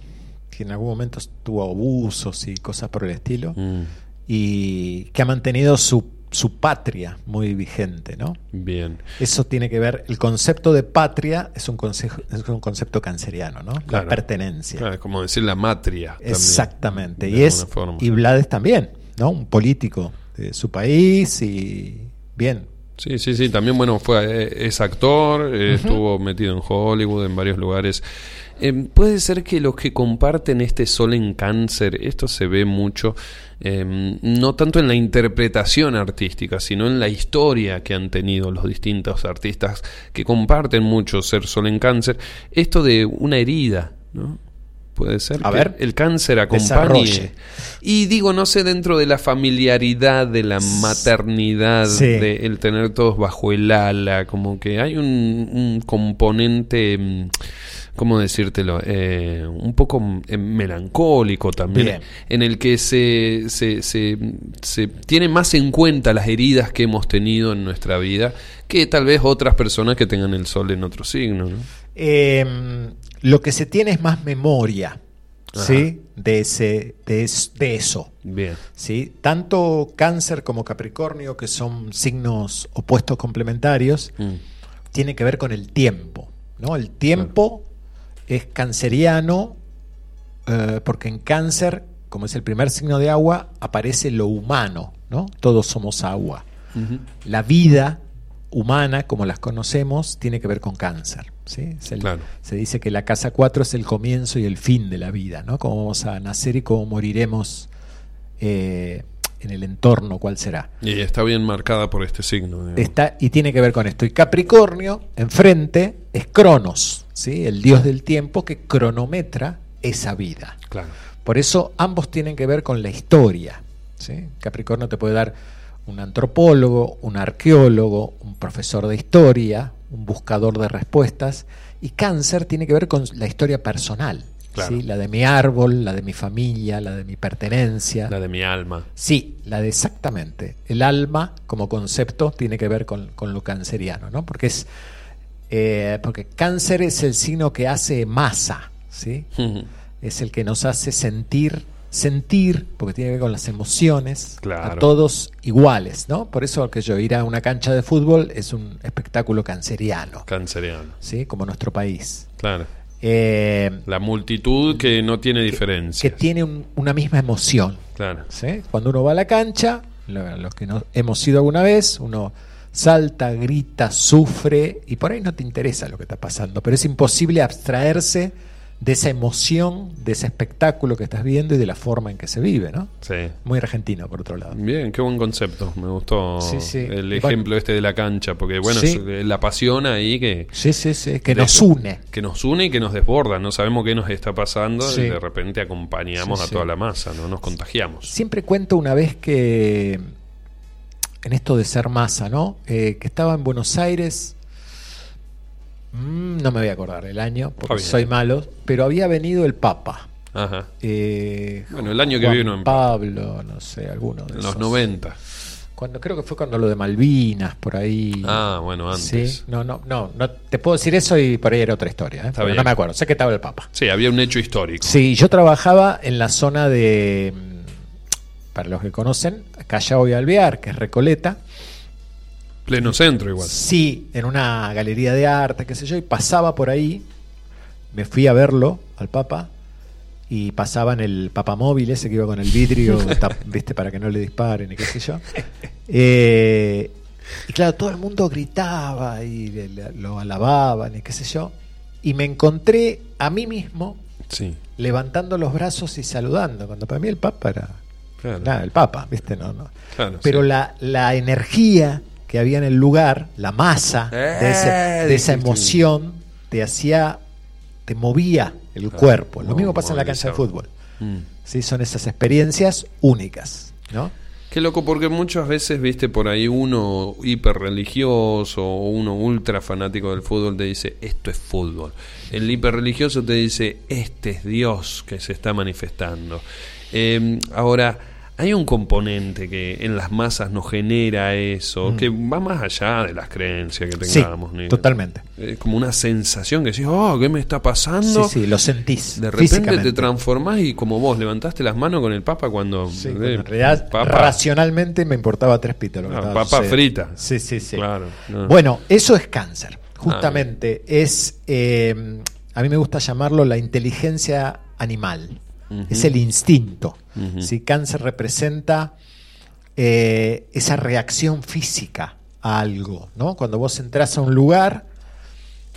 que en algún momento tuvo abusos y cosas por el estilo. Mm. Y que ha mantenido su, su patria muy vigente, ¿no? Bien. Eso tiene que ver, el concepto de patria es un, consejo, es un concepto canceriano, ¿no? Claro. La pertenencia. Claro, es como decir la matria. también, Exactamente. y es forma. y Blades también, ¿no? Un político de su país y bien. Sí, sí, sí. También, bueno, fue eh, es actor, eh, estuvo metido en Hollywood, en varios lugares. Eh, puede ser que los que comparten este sol en cáncer, esto se ve mucho, eh, no tanto en la interpretación artística, sino en la historia que han tenido los distintos artistas que comparten mucho ser sol en cáncer, esto de una herida, ¿no? Puede ser A que ver, el cáncer acompañe. desarrolle. Y digo, no sé, dentro de la familiaridad, de la maternidad, Sí. de el tener todos bajo el ala, como que hay un, un componente, mm, ¿cómo decírtelo? Eh, un poco eh, melancólico también, Bien. en el que se, se, se, se tiene más en cuenta las heridas que hemos tenido en nuestra vida que tal vez otras personas que tengan el sol en otro signo. ¿no? Eh, lo que se tiene es más memoria, Ajá. ¿sí? De, ese, de, es- de eso. Bien. ¿sí? Tanto cáncer como capricornio, que son signos opuestos complementarios, Mm. tiene que ver con el tiempo. ¿no? El tiempo es canceriano eh, porque en cáncer, como es el primer signo de agua, aparece lo humano. ¿no? Todos somos agua. La vida humana, como las conocemos, tiene que ver con cáncer. ¿sí? Es el- Claro. Se dice que la casa 4 es el comienzo y el fin de la vida, ¿no? Cómo vamos a nacer y cómo moriremos eh, en el entorno, cuál será. Y está bien marcada por este signo. digamos. Está, y tiene que ver con esto. Y Capricornio, enfrente, es Cronos, ¿sí? el dios del tiempo que cronometra esa vida. Claro. Por eso ambos tienen que ver con la historia. ¿sí? Capricornio te puede dar un antropólogo, un arqueólogo, un profesor de historia, un buscador de respuestas. Y Cáncer tiene que ver con la historia personal. Claro. ¿sí? La de mi árbol, la de mi familia, la de mi pertenencia. La de mi alma. Sí, la de exactamente. El alma como concepto tiene que ver con, con lo canceriano, ¿no? Porque es eh, porque cáncer es el signo que hace masa, ¿sí? es el que nos hace sentir, sentir, porque tiene que ver con las emociones, Claro. a todos iguales, ¿no? Por eso que yo ir a una cancha de fútbol es un espectáculo canceriano, Canceriano. ¿sí? Como nuestro país. Claro. Eh, La multitud que no tiene diferencia. que tiene un- una misma emoción. Claro. ¿sí? Cuando uno va a la cancha, lo- los que no hemos ido alguna vez, uno salta, grita, sufre y por ahí no te interesa lo que está pasando, pero es imposible abstraerse de esa emoción, de ese espectáculo que estás viendo y de la forma en que se vive, ¿no? Sí. Muy argentino, por otro lado. Bien, qué buen concepto. Me gustó Sí, sí. el bueno- ejemplo este de la cancha, porque bueno, Sí. es la pasión ahí que... Sí, sí, sí, que nos une. Que nos une y que nos desborda. No sabemos qué nos está pasando y de repente acompañamos a toda la masa, ¿no? Nos contagiamos. Siempre cuento una vez que, en esto de ser masa, ¿no? Eh, que estaba en Buenos Aires, mm, no me voy a acordar el año, porque soy malo, pero había venido el Papa. Ajá. Eh, Bueno, el año que vino en Pablo, no sé, alguno de En los esos. 90. Cuando, creo que fue cuando lo de Malvinas, por ahí. Ah, bueno, antes. Sí, no, no, no, no, te puedo decir eso y por ahí era otra historia, ¿eh? Pero no me acuerdo, sé que estaba el Papa. Sí, había un hecho histórico. Sí, yo trabajaba en la zona de, mm, para los que conocen, Callao y Alvear, que es Recoleta. Pleno centro igual. Sí, en una galería de arte, qué sé yo, y pasaba por ahí, me fui a verlo al Papa, y pasaba en el papamóvil ese que iba con el vidrio, tap- viste, para que no le disparen y qué sé yo. Eh, y claro, todo el mundo gritaba y le- le- lo alababan y qué sé yo. Y me encontré a mí mismo Sí. levantando los brazos y saludando, cuando para mí el Papa era Claro. nada, el Papa, ¿viste? No, no. Claro, Pero sí. la, la energía que había en el lugar, la masa de, ese- Eh, de esa emoción, te hacía, te movía el Claro, cuerpo. Lo mo- mismo pasa en la cancha de fútbol. Mm. ¿sí? Son esas experiencias únicas, ¿no? Qué loco, porque muchas veces, viste, por ahí uno hiper religioso o uno ultra fanático del fútbol te dice, esto es fútbol. El hiper religioso te dice, este es Dios que se está manifestando. Eh, ahora, hay un componente que en las masas nos genera eso, Mm. que va más allá de las creencias que Sí, tengamos. ni- totalmente. Es como una sensación que decís, oh, ¿qué me está pasando? Sí, sí, lo sentís. De repente te transformás y como vos levantaste las manos con el Papa cuando... Sí, eh, cuando en realidad, Papa- racionalmente me importaba tres pitos lo que Ah, papa frita. Sí, sí, sí. Claro, no. Bueno, eso es cáncer. Ah, Justamente es, eh, a mí me gusta llamarlo la inteligencia animal. Es el instinto. Ujú. ¿sí? Cáncer representa eh, esa reacción física a algo. ¿no? Cuando vos entras a un lugar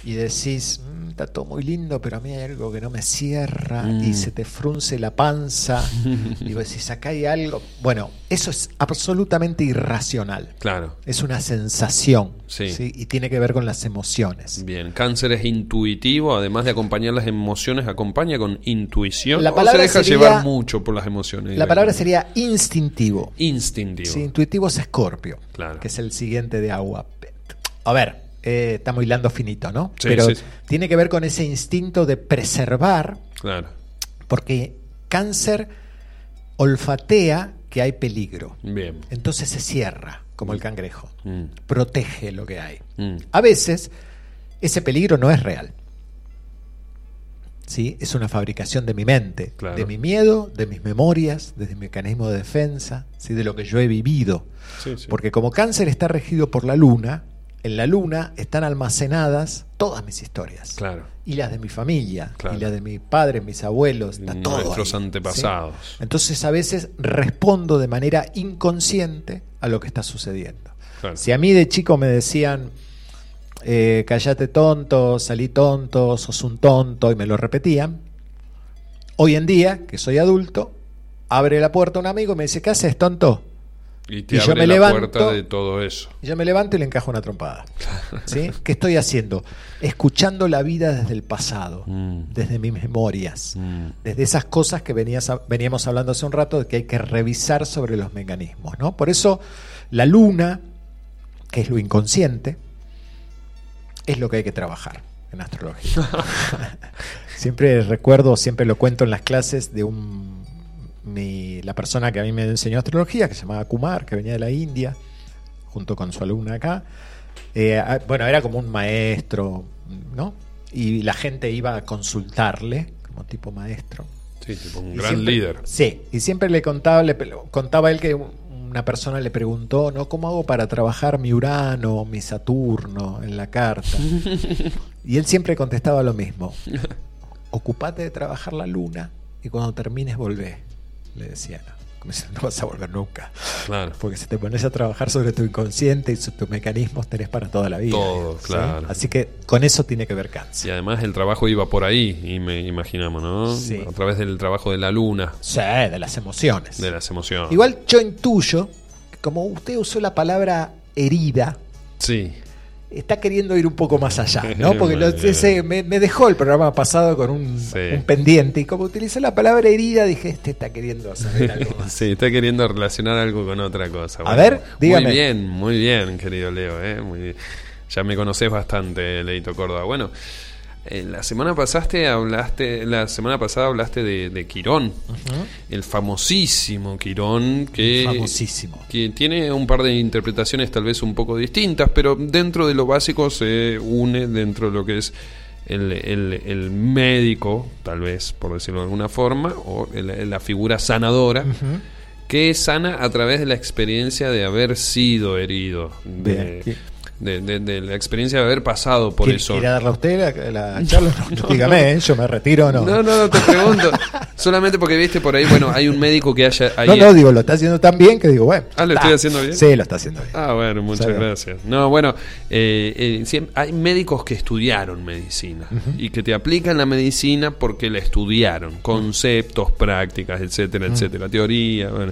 y decís, "Mm, está todo muy lindo, pero a mí hay algo que no me cierra Mm. y se te frunce la panza y vos decís, acá hay algo. Bueno, eso es absolutamente irracional. Claro. Es una sensación Sí. ¿sí? y tiene que ver con las emociones. Bien, cáncer es intuitivo, además de acompañar las emociones, acompaña con intuición. La o palabra se deja sería- llevar mucho por las emociones. La palabra sería instintivo. instintivo. Sí, intuitivo es escorpio, Claro. que es el siguiente de agua. A ver, eh, estamos hilando finito, ¿no? Sí, Pero sí, sí. tiene que ver con ese instinto de preservar, Claro. porque cáncer olfatea que hay peligro. Bien. Entonces se cierra, como el cangrejo. Mm. Protege lo que hay. Mm. A veces ese peligro no es real. ¿Sí? Es una fabricación de mi mente, Claro. de mi miedo, de mis memorias, de mi mecanismo de defensa, ¿sí? de lo que yo he vivido. Sí, sí. Porque como cáncer está regido por la luna, en la luna están almacenadas todas mis historias. Claro. Y las de mi familia, Claro. y las de mis padres, mis abuelos, está todo Nuestros ahí, ¿sí? antepasados. Entonces a veces respondo de manera inconsciente a lo que está sucediendo. Claro. Si a mí de chico me decían, eh, callate tonto, salí tonto, sos un tonto, y me lo repetían, hoy en día, que soy adulto, abre la puerta un amigo y me dice, ¿qué haces, tonto? Y te Y yo abre me la levanto- puerta de todo eso. Y yo me levanto y le encajo una trompada. ¿Sí? ¿Qué estoy haciendo? Escuchando la vida desde el pasado, Mm. desde mis memorias, desde esas cosas que venías veníamos hablando hace un rato de que hay que revisar sobre los mecanismos. ¿no? Por eso la luna, que es lo inconsciente, es lo que hay que trabajar en astrología. siempre recuerdo, siempre lo cuento en las clases de un mi- la persona que a mí me enseñó astrología, que se llamaba Kumar, que venía de la India, junto con su alumna acá. Eh, ah, bueno, era como un maestro, ¿no? Y la gente iba a consultarle como tipo maestro. Sí, tipo un Y gran siempre- líder. Sí, y siempre le contaba, le contaba él que una persona le preguntó, ¿no? ¿Cómo hago para trabajar mi Urano, mi Saturno en la carta? y él siempre contestaba lo mismo. Ocupate de trabajar la luna y cuando termines volvé, le decía. Diciendo, no vas a volver nunca. Claro. Porque si te pones a trabajar sobre tu inconsciente y sobre tus mecanismos, tenés para toda la vida. Todo, ¿sí? claro. Así que con eso tiene que ver cáncer. Y además el trabajo iba por ahí, y me imaginamos, ¿no? Sí. A través del trabajo de la luna, Sí, de las emociones. de las emociones. Igual yo intuyo que como usted usó la palabra herida, Sí. Está queriendo ir un poco más allá, ¿no? Porque lo- ese- me, me dejó el programa pasado con un, Sí. un pendiente y como utilicé la palabra herida dije, este está queriendo saber algo más. Sí, está queriendo relacionar algo con otra cosa. A ver, dígame. Muy bien, muy bien, querido Leo. ¿eh? Muy bien. Ya me conoces bastante, Leito Córdoba. Bueno, eh, la semana pasaste hablaste, la semana pasada hablaste de, de Quirón, el famosísimo Quirón que, Famosísimo. que tiene un par de interpretaciones tal vez un poco distintas, pero dentro de lo básico se une dentro de lo que es el, el- el médico, tal vez por decirlo de alguna forma, o el- la figura sanadora que sana a través de la experiencia de haber sido herido, de, Bien. De- de- de la experiencia de haber pasado por ¿Quiere, eso. quiere darle a usted la, la charla? No, dígame, ¿eh? yo me retiro o no. No, no, no, te pregunto. Solamente porque viste por ahí, bueno, hay un médico que haya... No, ahí- no, digo, lo está haciendo tan bien que digo, bueno. Ah, ¿lo está. estoy haciendo bien? Sí, lo está haciendo bien. Ah, bueno, muchas gracias. No, bueno, eh, eh, siem- hay médicos que estudiaron medicina y que te aplican la medicina porque la estudiaron, conceptos, prácticas, etcétera, etcétera, teoría, bueno.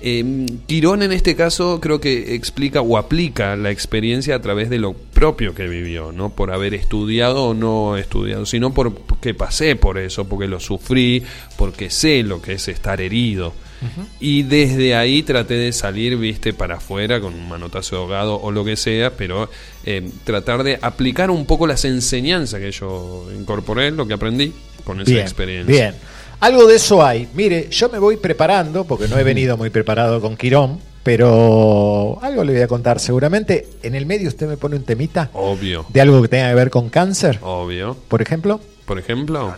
Eh, Quirón en este caso creo que explica o aplica la experiencia a través de lo propio que vivió, no por haber estudiado o no estudiado, sino por- porque pasé por eso, porque lo sufrí, porque sé lo que es estar herido. Y desde ahí traté de salir, viste, para afuera con un manotazo de ahogado o lo que sea, pero eh, tratar de aplicar un poco las enseñanzas que yo incorporé, lo que aprendí con esa Bien, experiencia. Bien. Algo de eso hay. Mire, yo me voy preparando, porque no he venido muy preparado con Quirón, pero algo le voy a contar. Seguramente en el medio usted me pone un temita Obvio, de algo que tenga que ver con cáncer, obvio. por ejemplo. Por ejemplo,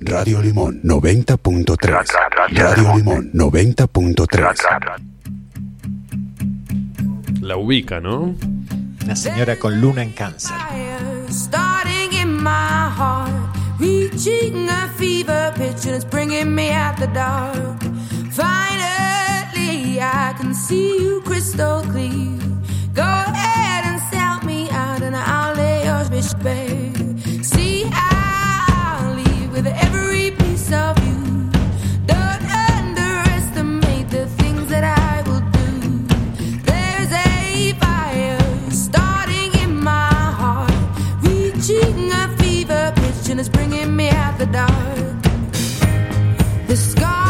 Radio Limón 90.3. Radio Limón 90.3. la ubica, ¿no? Una señora con luna en cáncer. starting in my heart, reaching a fever pitch, and it's bringing me out the dark. Finally, I can see you crystal clear. Go ahead and sell me out, and I'll lay your fish bare. See, I'll leave with every the dark. The scars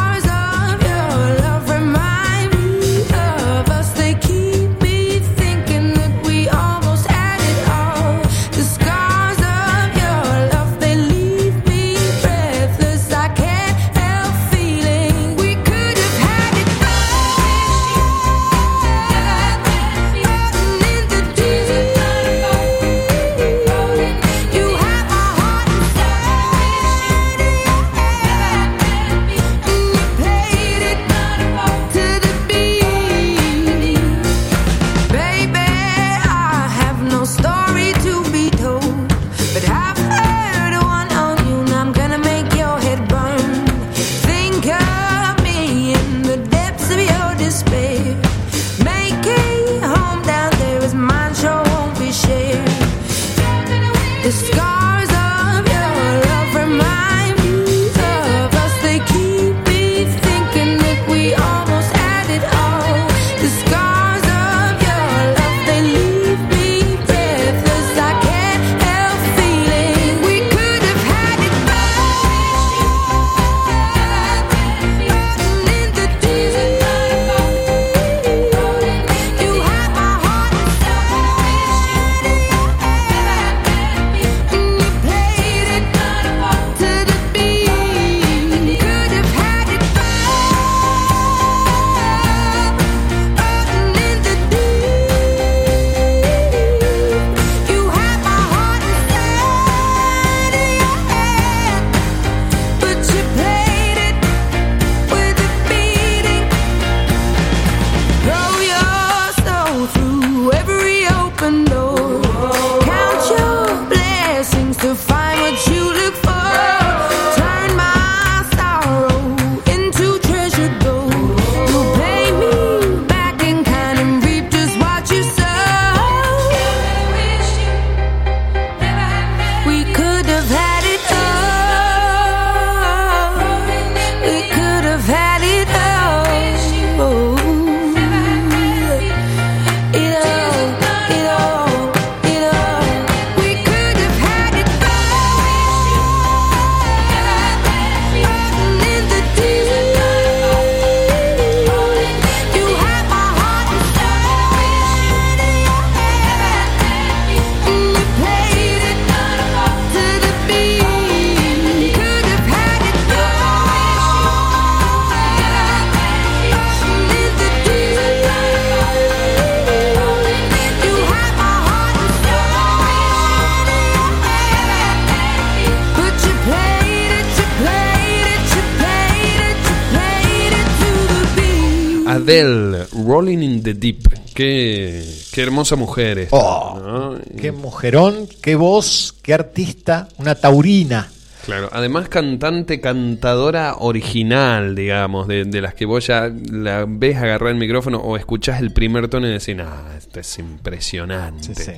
The Deep. Qué, qué hermosa mujer esta, Oh, ¿no? Qué mujerón, qué voz, qué artista, una taurina. Claro, además cantante, cantadora original, digamos, de, de las que vos ya la ves agarrar el micrófono o escuchás el primer tono y decís, ah, esto es impresionante. Sí, sí.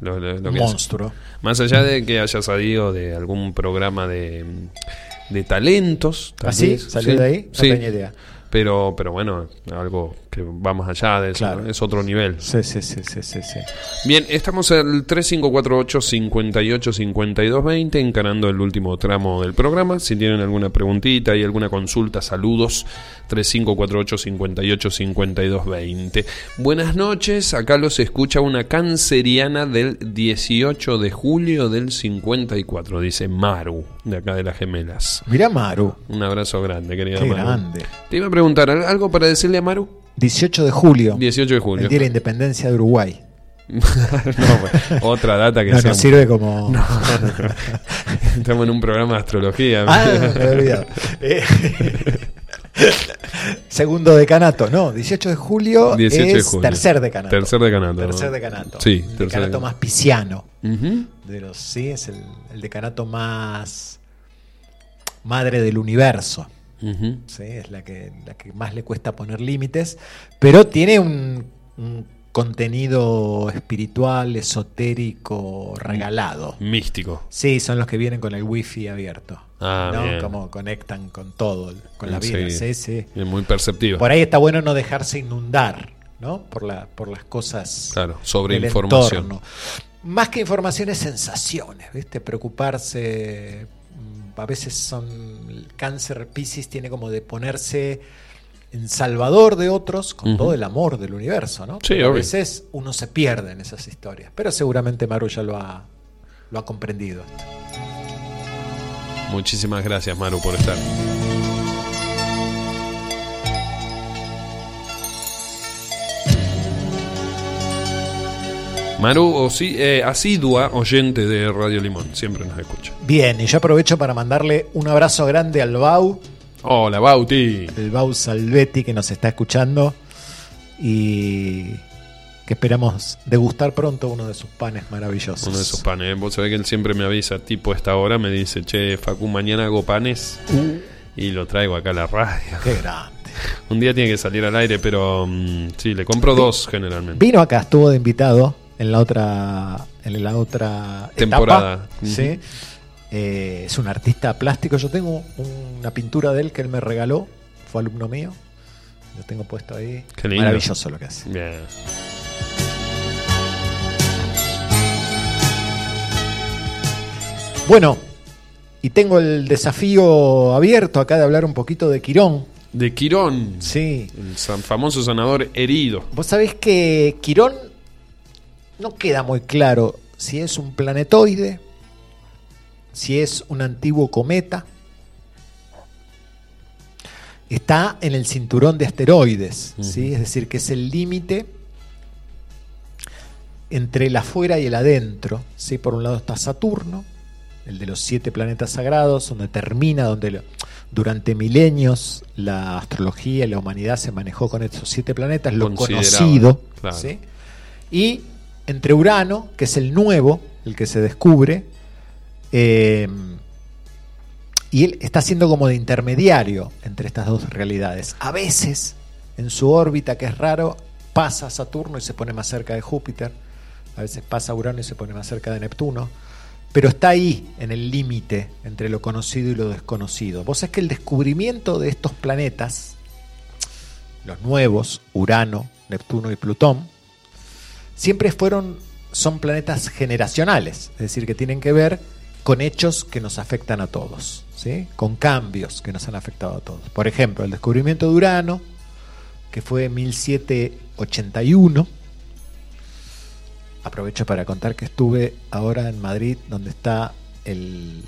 Lo- lo- lo monstruo. Más allá de que haya salido de algún programa de, de talentos. tal ¿Ah, sí? ¿Salió de ahí? No Sí. tenía idea. Pero, pero bueno, algo que va más allá de eso, Claro. ¿no? es otro nivel. Sí, sí, sí, sí, sí, sí. Bien, estamos al 3548 58 52 20 encarando el último tramo del programa. Si tienen alguna preguntita y alguna consulta, saludos 3548 58 52 20. Buenas noches, acá los escucha una canceriana del 18 de julio del 54, dice Maru, de acá de las gemelas. Mirá Maru, Un abrazo grande, querida qué Maru. grande. Te iba a preguntar, ¿al- ¿algo para decirle a Maru? 18 de julio, 18 de julio. el día de la independencia de Uruguay. no, pues, otra data que No, nos sirve como... No. Estamos en un programa de astrología. Ah, me había olvidado. Eh, Segundo decanato, no, 18 de julio 18 de es julio. tercer decanato. Tercer decanato. Tercer decanato. Sí, el tercer decanato más pisciano. Ujú. De los, sí, es el, el decanato más madre del universo. Sí, es la que, la que más le cuesta poner límites, pero tiene un, un contenido espiritual, esotérico, regalado. Místico. Sí, son los que vienen con el wifi abierto. Ah, ¿no? bien. Como conectan con todo, con la vida. Sí. Sí, sí. Es muy perceptivo. Por ahí está bueno no dejarse inundar, ¿no? Por, la, por las cosas. Claro, sobre del información. entorno. Más que informaciones, sensaciones, ¿viste? Preocuparse. A veces son. El cáncer Pisces tiene como de ponerse en salvador de otros con todo el amor del universo, ¿no? Sí, a veces uno se pierde en esas historias. Pero seguramente Maru ya lo ha, lo ha comprendido. Muchísimas gracias, Maru, por estar. Maru, o sí, eh, asidua oyente de Radio Limón, siempre nos escucha. Bien, y yo aprovecho para mandarle un abrazo grande al Bau, Hola, Bauti. el Bau Salvetti que nos está escuchando y que esperamos degustar pronto uno de sus panes maravillosos. Uno de esos panes. Vos sabés que él siempre me avisa, tipo a esta hora, me dice, che, Facu, mañana hago panes y lo traigo acá a la radio. Qué grande. Un día tiene que salir al aire, pero mm, sí, le compro dos generalmente. Vino acá, estuvo de invitado en la otra en la otra Temporada. etapa. ¿sí? Eh, es un artista plástico. Yo tengo una pintura de él que él me regaló, fue alumno mío. Lo tengo puesto ahí. Qué lindo. Maravilloso lo que hace. Bien. Bueno, y tengo el desafío abierto acá de hablar un poquito de Quirón. De Quirón. Sí. El famoso sanador herido. Vos sabés que Quirón no queda muy claro si es un planetoide, si es un antiguo cometa. Está en el cinturón de asteroides, ¿sí? es decir, que es el límite entre el afuera y el adentro. ¿sí? Por un lado está Saturno, el de los siete planetas sagrados, donde termina, donde lo- durante milenios la astrología y la humanidad se manejó con estos siete planetas, lo conocido. claro. ¿sí? Y entre Urano, que es el nuevo, el que se descubre, eh, y él está siendo como de intermediario entre estas dos realidades. A veces, en su órbita, que es raro, pasa Saturno y se pone más cerca de Júpiter. A veces pasa Urano y se pone más cerca de Neptuno. Pero está ahí, en el límite entre lo conocido y lo desconocido. Vos sabés que el descubrimiento de estos planetas, los nuevos, Urano, Neptuno y Plutón, siempre fueron, son planetas generacionales, es decir, que tienen que ver con hechos que nos afectan a todos, ¿sí? con cambios que nos han afectado a todos. Por ejemplo, el descubrimiento de Urano, que fue en 1781. Aprovecho para contar que estuve ahora en Madrid, donde está el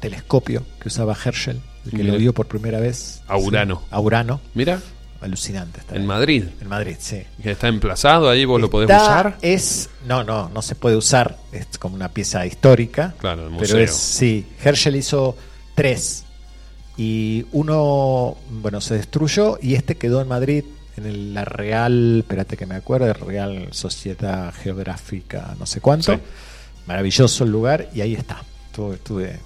telescopio que usaba Herschel, el que Mira. lo vio por primera vez. A Urano. Sí, a Urano. Mira, Alucinante. Está en ahí. Madrid. En Madrid, sí. Que está emplazado ahí, vos lo podés usar. Es, no, no, no se puede usar. Es como una pieza histórica. Claro, el Pero museo. es, sí, Herschel hizo tres. Y uno, bueno, se destruyó y este quedó en Madrid en el- la Real, espérate que me acuerdo, Real Sociedad Geográfica, no sé cuánto. Sí. Maravilloso el lugar y ahí está. Estuve, estuve-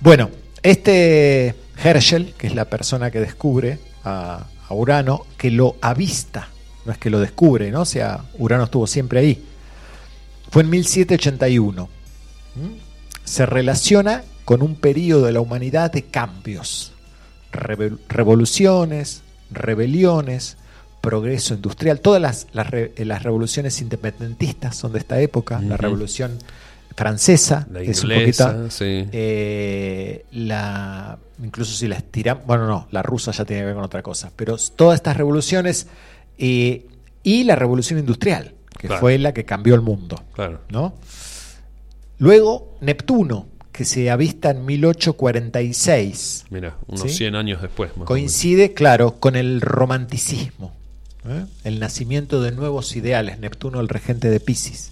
Bueno, este Herschel, que es la persona que descubre a, a Urano, que lo avista, no es que lo descubre, ¿no? O sea, Urano estuvo siempre ahí. Fue en 1781. ¿Mm? Se relaciona con un periodo de la humanidad de cambios, revoluciones, rebeliones, progreso industrial. Todas las, las re- las revoluciones independentistas son de esta época. La revolución francesa, La es un inglesa, poquito, sí. eh, la incluso si las tiramos, bueno, no, la rusa ya tiene que ver con otra cosa, pero todas estas revoluciones eh, y la revolución industrial, que Claro. fue la que cambió el mundo, Claro. ¿no? Luego Neptuno, que se avista en 1846, Mira, unos ¿Sí? 100 años después. más coincide, claro, con el romanticismo, ¿eh? el nacimiento de nuevos ideales, Neptuno el regente de Pisces.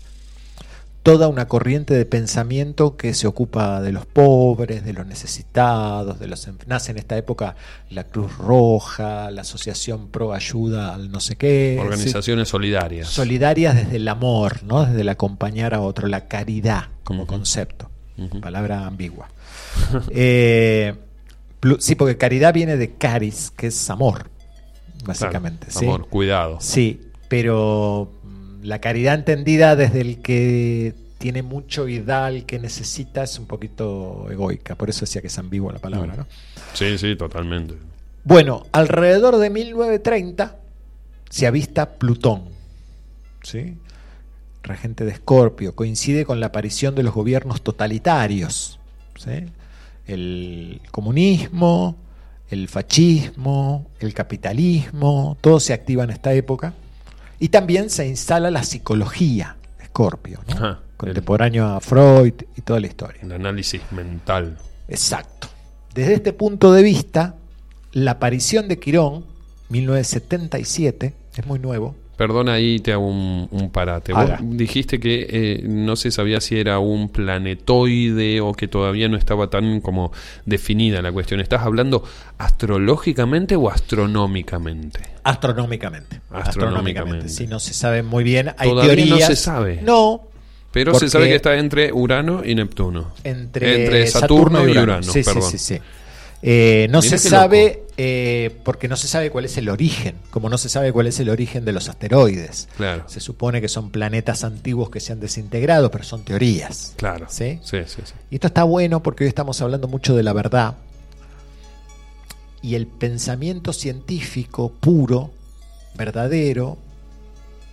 Toda una corriente de pensamiento que se ocupa de los pobres, de los necesitados, de los nace en esta época la Cruz Roja, la Asociación Pro Ayuda al no sé qué, ¿sí? Organizaciones solidarias. solidarias desde el amor, ¿no? Desde el acompañar a otro, la caridad como concepto, palabra ambigua. Eh, sí, porque caridad viene de caris, que es amor, básicamente. Claro, ¿sí? Amor, cuidado. Sí, pero la caridad entendida desde el que tiene mucho y da al que necesita es un poquito egoica, por eso decía que es ambigua la palabra. ¿no? Sí, sí, totalmente. Bueno, alrededor de 1930 se avista Plutón, ¿sí? regente de Escorpio, coincide con la aparición de los gobiernos totalitarios, ¿sí? el comunismo, el fascismo, el capitalismo, todo se activa en esta época, y también se instala la psicología, Escorpio, ¿no? Ajá, contemporáneo a Freud y toda la historia. El análisis mental. Exacto. Desde este punto de vista, la aparición de Quirón, 1977, es muy nuevo. Perdona, ahí te hago un, un parate. Vos dijiste que eh, no se sabía si era un planetoide o que todavía no estaba tan como definida la cuestión. ¿Estás hablando astrológicamente o astronómicamente? Astronómicamente. Astronómicamente. Si no se sabe muy bien, hay Todavía no se sabe. No. Pero porque se sabe que está entre Urano y Neptuno. entre, Saturno, y Urano. Sí, sí, perdón. sí, sí. Eh, no Mirá se sabe eh, porque no se sabe cuál es el origen, como no se sabe cuál es el origen de los asteroides. Claro. Se supone que son planetas antiguos que se han desintegrado, pero son teorías. Claro. ¿Sí? Sí, sí, sí. Y esto está bueno porque hoy estamos hablando mucho de la verdad. Y el pensamiento científico puro, verdadero,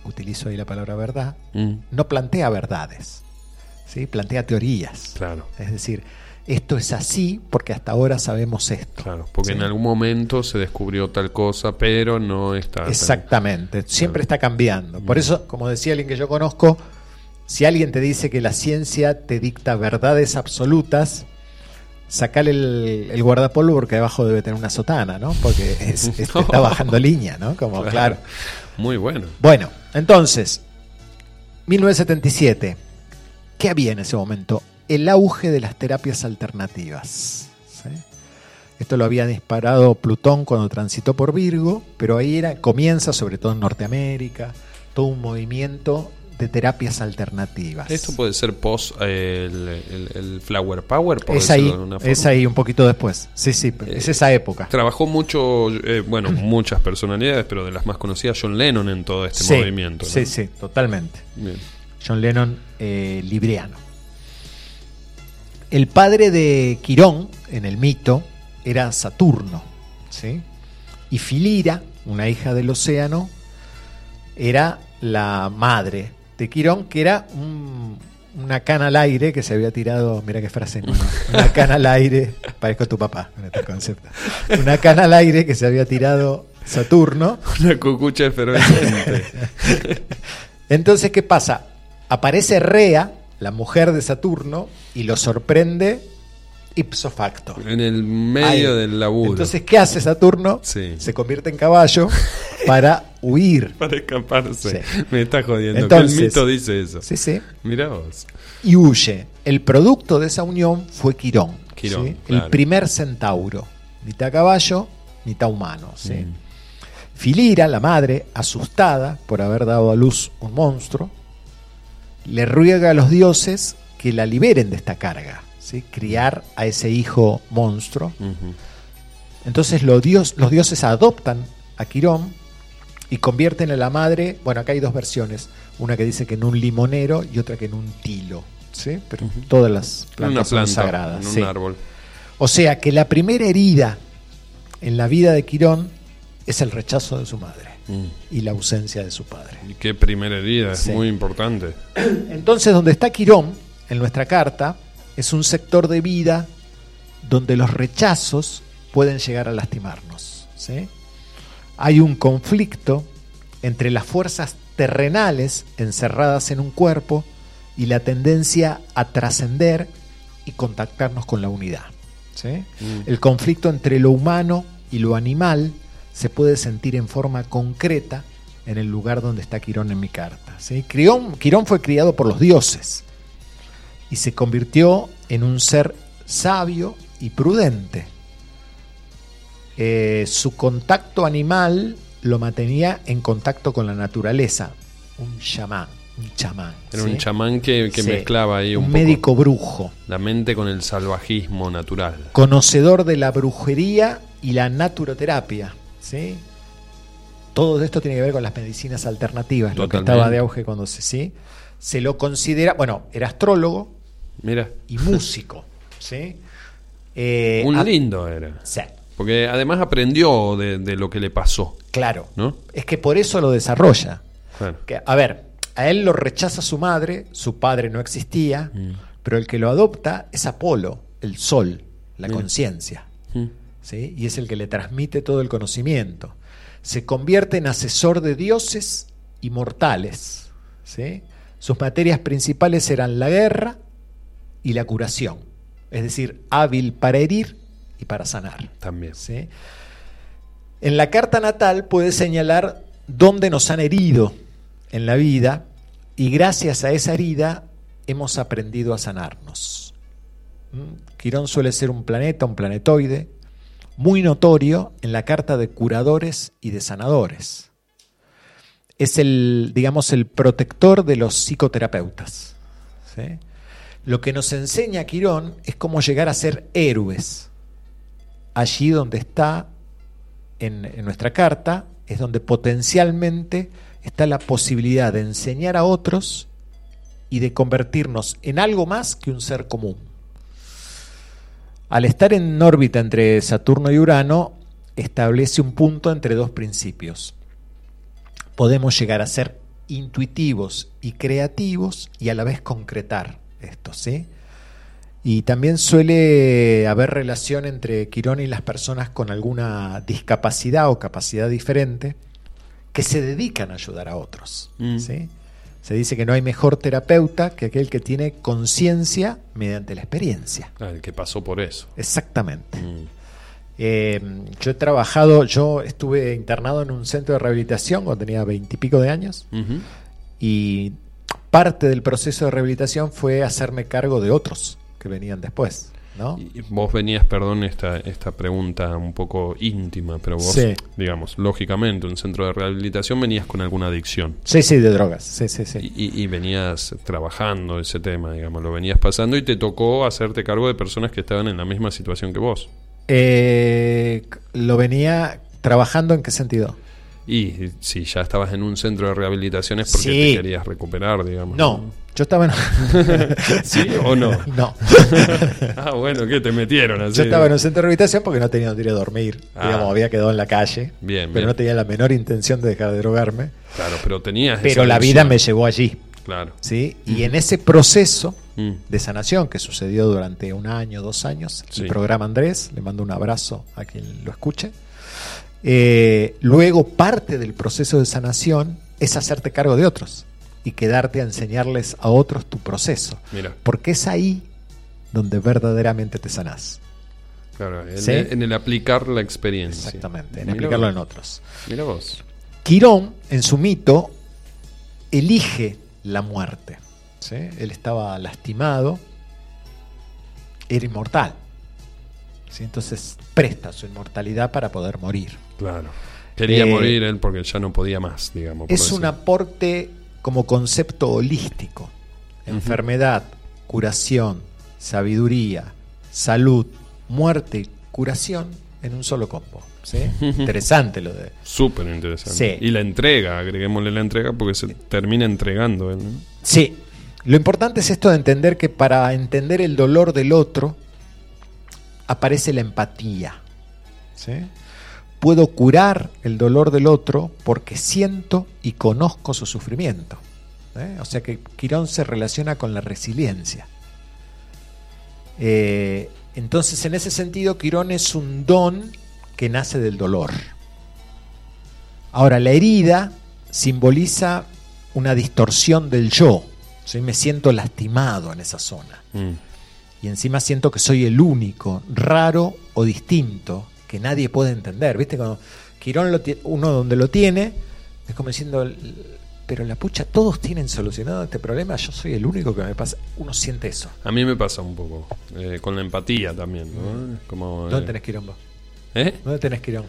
utilizo ahí la palabra verdad, Mm, no plantea verdades, ¿sí? plantea teorías. claro. Es decir, esto es así porque hasta ahora sabemos esto. Claro, porque Sí. en algún momento se descubrió tal cosa, pero no está. tan- Exactamente, siempre está cambiando. Por eso, como decía alguien que yo conozco, si alguien te dice que la ciencia te dicta verdades absolutas, sacale el, el guardapolvo porque debajo debe tener una sotana, ¿no? Porque es- es- te está bajando línea, ¿no? Como, claro. Muy bueno. Bueno, entonces, 1977, ¿qué había en ese momento? El auge de las terapias alternativas. ¿sí? Esto lo había disparado Plutón cuando transitó por Virgo, pero ahí era, comienza, sobre todo en Norteamérica, todo un movimiento de terapias alternativas. Esto puede ser post eh, el, el- el Flower Power, por es ahí, de alguna forma. es ahí un poquito después. Sí, sí, pero es esa época. Trabajó mucho, eh, bueno, muchas personalidades, pero de las más conocidas, John Lennon en todo este Sí, movimiento. ¿no? Sí, sí, totalmente. Bien. John Lennon eh, libriano. El padre de Quirón, en el mito, era Saturno. ¿sí? Y Filira, una hija del océano, era la madre de Quirón, que era un- una cana al aire que se había tirado. Mira qué frase, ¿no? una cana al aire. Parezco tu papá con este concepto. Una cana al aire que se había tirado Saturno. Una cucucha efervescente. Entonces, ¿qué pasa? Aparece Rea, la mujer de Saturno, y lo sorprende ipso facto. en el medio Ahí. del laburo. Entonces, ¿qué hace Saturno? Sí. Se convierte en caballo para huir. Para escaparse. Sí. Me está jodiendo. Entonces- el mito dice eso. Sí, sí. Mirá vos. Y huye. El producto de esa unión fue Quirón. Quirón, ¿sí? claro. El primer centauro. Mitad caballo, mitad humano. ¿sí? Mm. Filira, la madre, asustada por haber dado a luz un monstruo, le ruega a los dioses que la liberen de esta carga, ¿sí? criar a ese hijo monstruo. Entonces los, dios, los dioses adoptan a Quirón y convierten a la madre, bueno, acá hay dos versiones, una que dice que en un limonero y otra que en un tilo, ¿sí? pero todas las plantas una son planta, sagradas. en un sí. árbol. O sea que la primera herida en la vida de Quirón es el rechazo de su madre y la ausencia de su padre. Y qué primera herida, es muy importante. Entonces, donde está Quirón, en nuestra carta, es un sector de vida donde los rechazos pueden llegar a lastimarnos. ¿sí? Hay un conflicto entre las fuerzas terrenales encerradas en un cuerpo y la tendencia a trascender y contactarnos con la unidad. ¿sí? Mm. El conflicto entre lo humano y lo animal se puede sentir en forma concreta en el lugar donde está Quirón en mi carta. ¿sí? Quirón, Quirón fue criado por los dioses y se convirtió en un ser sabio y prudente. Eh, su contacto animal lo mantenía en contacto con la naturaleza, un chamán, un chamán. Era ¿sí? un chamán que, que Sí. mezclaba ahí un, Un poco médico brujo. la mente con el salvajismo natural. conocedor de la brujería y la naturoterapia. ¿sí? Todo esto tiene que ver con las medicinas alternativas, lo que estaba de auge cuando se sí. Se lo considera, bueno, era astrólogo Mira, y músico. ¿sí? Eh, un lindo era. sí, Porque además aprendió de, de lo que le pasó, claro. ¿no? Es que por eso lo desarrolla. Claro. Que, a ver, a él lo rechaza su madre, su padre no existía, Mm. pero el que lo adopta es Apolo, el sol, la conciencia. Mm. ¿sí? y es el que le transmite todo el conocimiento. Se convierte en asesor de dioses y mortales. ¿sí? Sus materias principales eran la guerra y la curación, es decir, hábil para herir y para sanar. También. ¿sí? En la carta natal puede señalar dónde nos han herido en la vida y gracias a esa herida hemos aprendido a sanarnos. ¿Mm? Quirón suele ser un planeta, un planetoide, muy notorio en la carta de curadores y de sanadores. Es el, digamos, el protector de los psicoterapeutas. ¿sí? Lo que nos enseña Quirón es cómo llegar a ser héroes. Allí donde está en, nuestra carta es donde potencialmente está la posibilidad de enseñar a otros y de convertirnos en algo más que un ser común. Al estar en órbita entre Saturno y Urano, establece un punto entre dos principios. Podemos llegar a ser intuitivos y creativos y a la vez concretar esto, ¿sí? Y también suele haber relación entre Quirón y las personas con alguna discapacidad o capacidad diferente que se dedican a ayudar a otros. Mm. ¿sí? Se dice que no hay mejor terapeuta que aquel que tiene conciencia mediante la experiencia. Ah, el que pasó por eso. Exactamente. Mm. Eh, yo he trabajado, yo estuve internado en un centro de rehabilitación cuando tenía veintipico de años y parte del proceso de rehabilitación fue hacerme cargo de otros que venían después. ¿no? Y vos venías, perdón, esta, esta pregunta un poco íntima, pero vos, Sí. digamos, lógicamente, un centro de rehabilitación venías con alguna adicción. Sí, sí, de drogas. Sí, sí, sí. Y, y- y venías trabajando ese tema, digamos, lo venías pasando y te tocó hacerte cargo de personas que estaban en la misma situación que vos. Eh, lo venía trabajando en qué sentido? Y si ya estabas en un centro de rehabilitación es porque Sí. te querías recuperar, digamos. No, yo estaba en... ¿Sí o no? No. ah, bueno, ¿qué te metieron así? Yo estaba en un centro de rehabilitación porque no tenía donde ir a dormir. Ah. Digamos, había quedado en la calle. Bien, pero bien. no tenía la menor intención de dejar de drogarme. Claro, pero tenías Pero esa la vida me llevó allí. Claro. ¿sí? Y en ese proceso Mm. de sanación que sucedió durante un año, dos años, Sí. el programa Andrés, le mando un abrazo a quien lo escuche. Eh, luego parte del proceso de sanación es hacerte cargo de otros y quedarte a enseñarles a otros tu proceso. Mira. Porque es ahí donde verdaderamente te sanás. Claro, en, ¿Sí? el, en el aplicar la experiencia. Exactamente, en Mira aplicarlo vos. en otros. Mira vos. Quirón, en su mito, elige la muerte. ¿sí? Él estaba lastimado, era inmortal. ¿sí? Entonces presta su inmortalidad para poder morir. Claro. Quería Eh, morir él porque ya no podía más, digamos. Es decir. un aporte como concepto holístico. Enfermedad, curación, sabiduría, salud, muerte curación en un solo combo. ¿sí? Interesante lo de... Súper interesante. Sí. Y la entrega, agreguémosle la entrega porque se termina entregando él. ¿no? Sí, lo importante es esto de entender que para entender el dolor del otro aparece la empatía. ¿sí? Puedo curar el dolor del otro porque siento y conozco su sufrimiento. ¿eh? O sea que Quirón se relaciona con la resiliencia. Eh, entonces, en ese sentido, Quirón es un don que nace del dolor. Ahora, la herida simboliza una distorsión del yo. ¿sí? Me siento lastimado en esa zona. Mm. Y encima siento que soy el único, raro o distinto, que nadie puede entender. ¿Viste? Cuando Quirón, lo uno donde lo tiene, es como diciendo, "L- pero la pucha, todos tienen solucionado este problema, yo soy el único que me pasa. Uno siente eso. A mí me pasa un poco. eh, con la empatía también. ¿no? Como, eh, ¿Dónde tenés Quirón vos? ¿Eh? ¿Dónde tenés Quirón?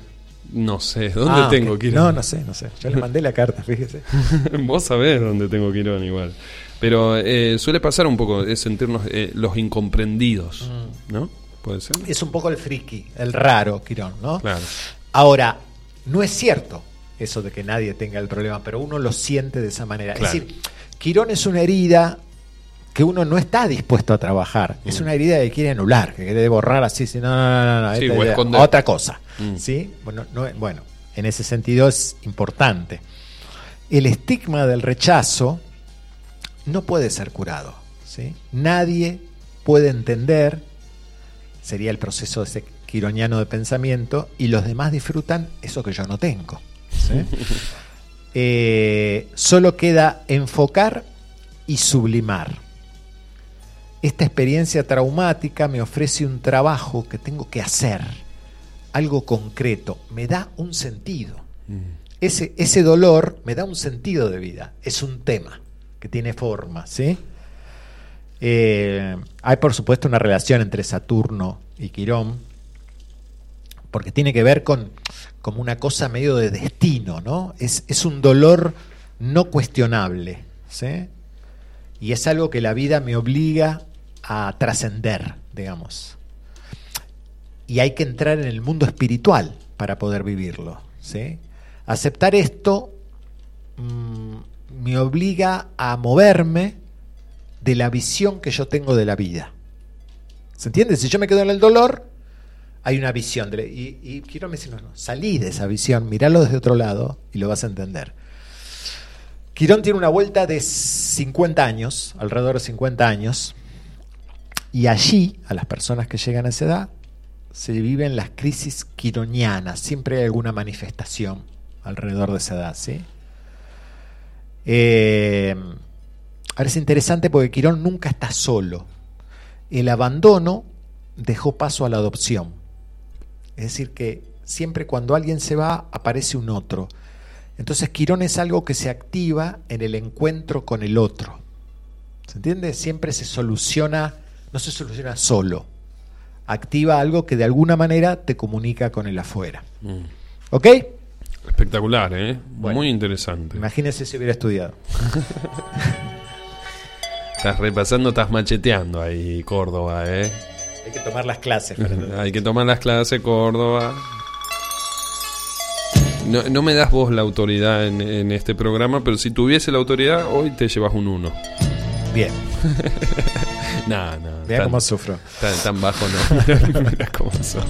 No sé. ¿Dónde Ah, tengo. Quirón? No, no sé, no sé. Yo le mandé la carta, fíjese. Vos sabés dónde tengo Quirón igual. Pero eh, suele pasar un poco, es sentirnos eh, los incomprendidos, Mm. ¿no? ¿Puede ser? Es un poco el friki, el raro Quirón, ¿no? Claro. Ahora, no es cierto eso de que nadie tenga el problema, pero uno lo siente de esa manera. Claro. Es decir, Quirón es una herida que uno no está dispuesto a trabajar. Es una herida que quiere anular, que quiere borrar así, si no, no, no, no, Mm. Sí, idea, otra cosa. Mm. ¿sí? Bueno, no- bueno, en ese sentido es importante. El estigma del rechazo no puede ser curado. ¿sí? Nadie puede entender, sería el proceso ese quironiano de pensamiento, y los demás disfrutan eso que yo no tengo. ¿sí? Eh, solo queda enfocar y sublimar. Esta experiencia traumática me ofrece un trabajo que tengo que hacer, algo concreto, me da un sentido. Ese, ese dolor me da un sentido de vida, es un tema que tiene forma, ¿sí? Eh, hay por supuesto una relación entre Saturno y Quirón, porque tiene que ver con como una cosa medio de destino, ¿no? Es, un dolor no cuestionable, ¿sí? Y es algo que la vida me obliga a trascender, digamos. Y hay que entrar en el mundo espiritual para poder vivirlo, ¿sí? Aceptar esto mm, me obliga a moverme de la visión que yo tengo de la vida. ¿Se entiende? Si yo me quedo en el dolor, hay una visión. de y, y quiero decir, no, no, salí de esa visión, miralo desde otro lado y lo vas a entender. Quirón tiene una vuelta de 50 años, alrededor de 50 años, y allí, a las personas que llegan a esa edad, se viven las crisis quironianas. Siempre hay alguna manifestación alrededor de esa edad, ¿sí? Eh, es interesante porque Quirón nunca está solo. El abandono dejó paso a la adopción. Es decir, que siempre cuando alguien se va, aparece un otro. Entonces Quirón es algo que se activa en el encuentro con el otro. ¿Se entiende? Siempre se soluciona, no se soluciona solo. Activa algo que de alguna manera te comunica con el afuera. Mm. ¿Ok? Espectacular, ¿eh? Bueno. Muy interesante. Imagínese si hubiera estudiado. Estás repasando, estás macheteando ahí, Córdoba, ¿eh? Hay que tomar las clases. Hay que tomar las clases, Córdoba. No, no me das vos la autoridad en, en este programa, pero si tuviese la autoridad, hoy te llevas un 1. Bien. no, no. Vea tan- cómo sufro. Tan, tan bajo no. Mira cómo sufro.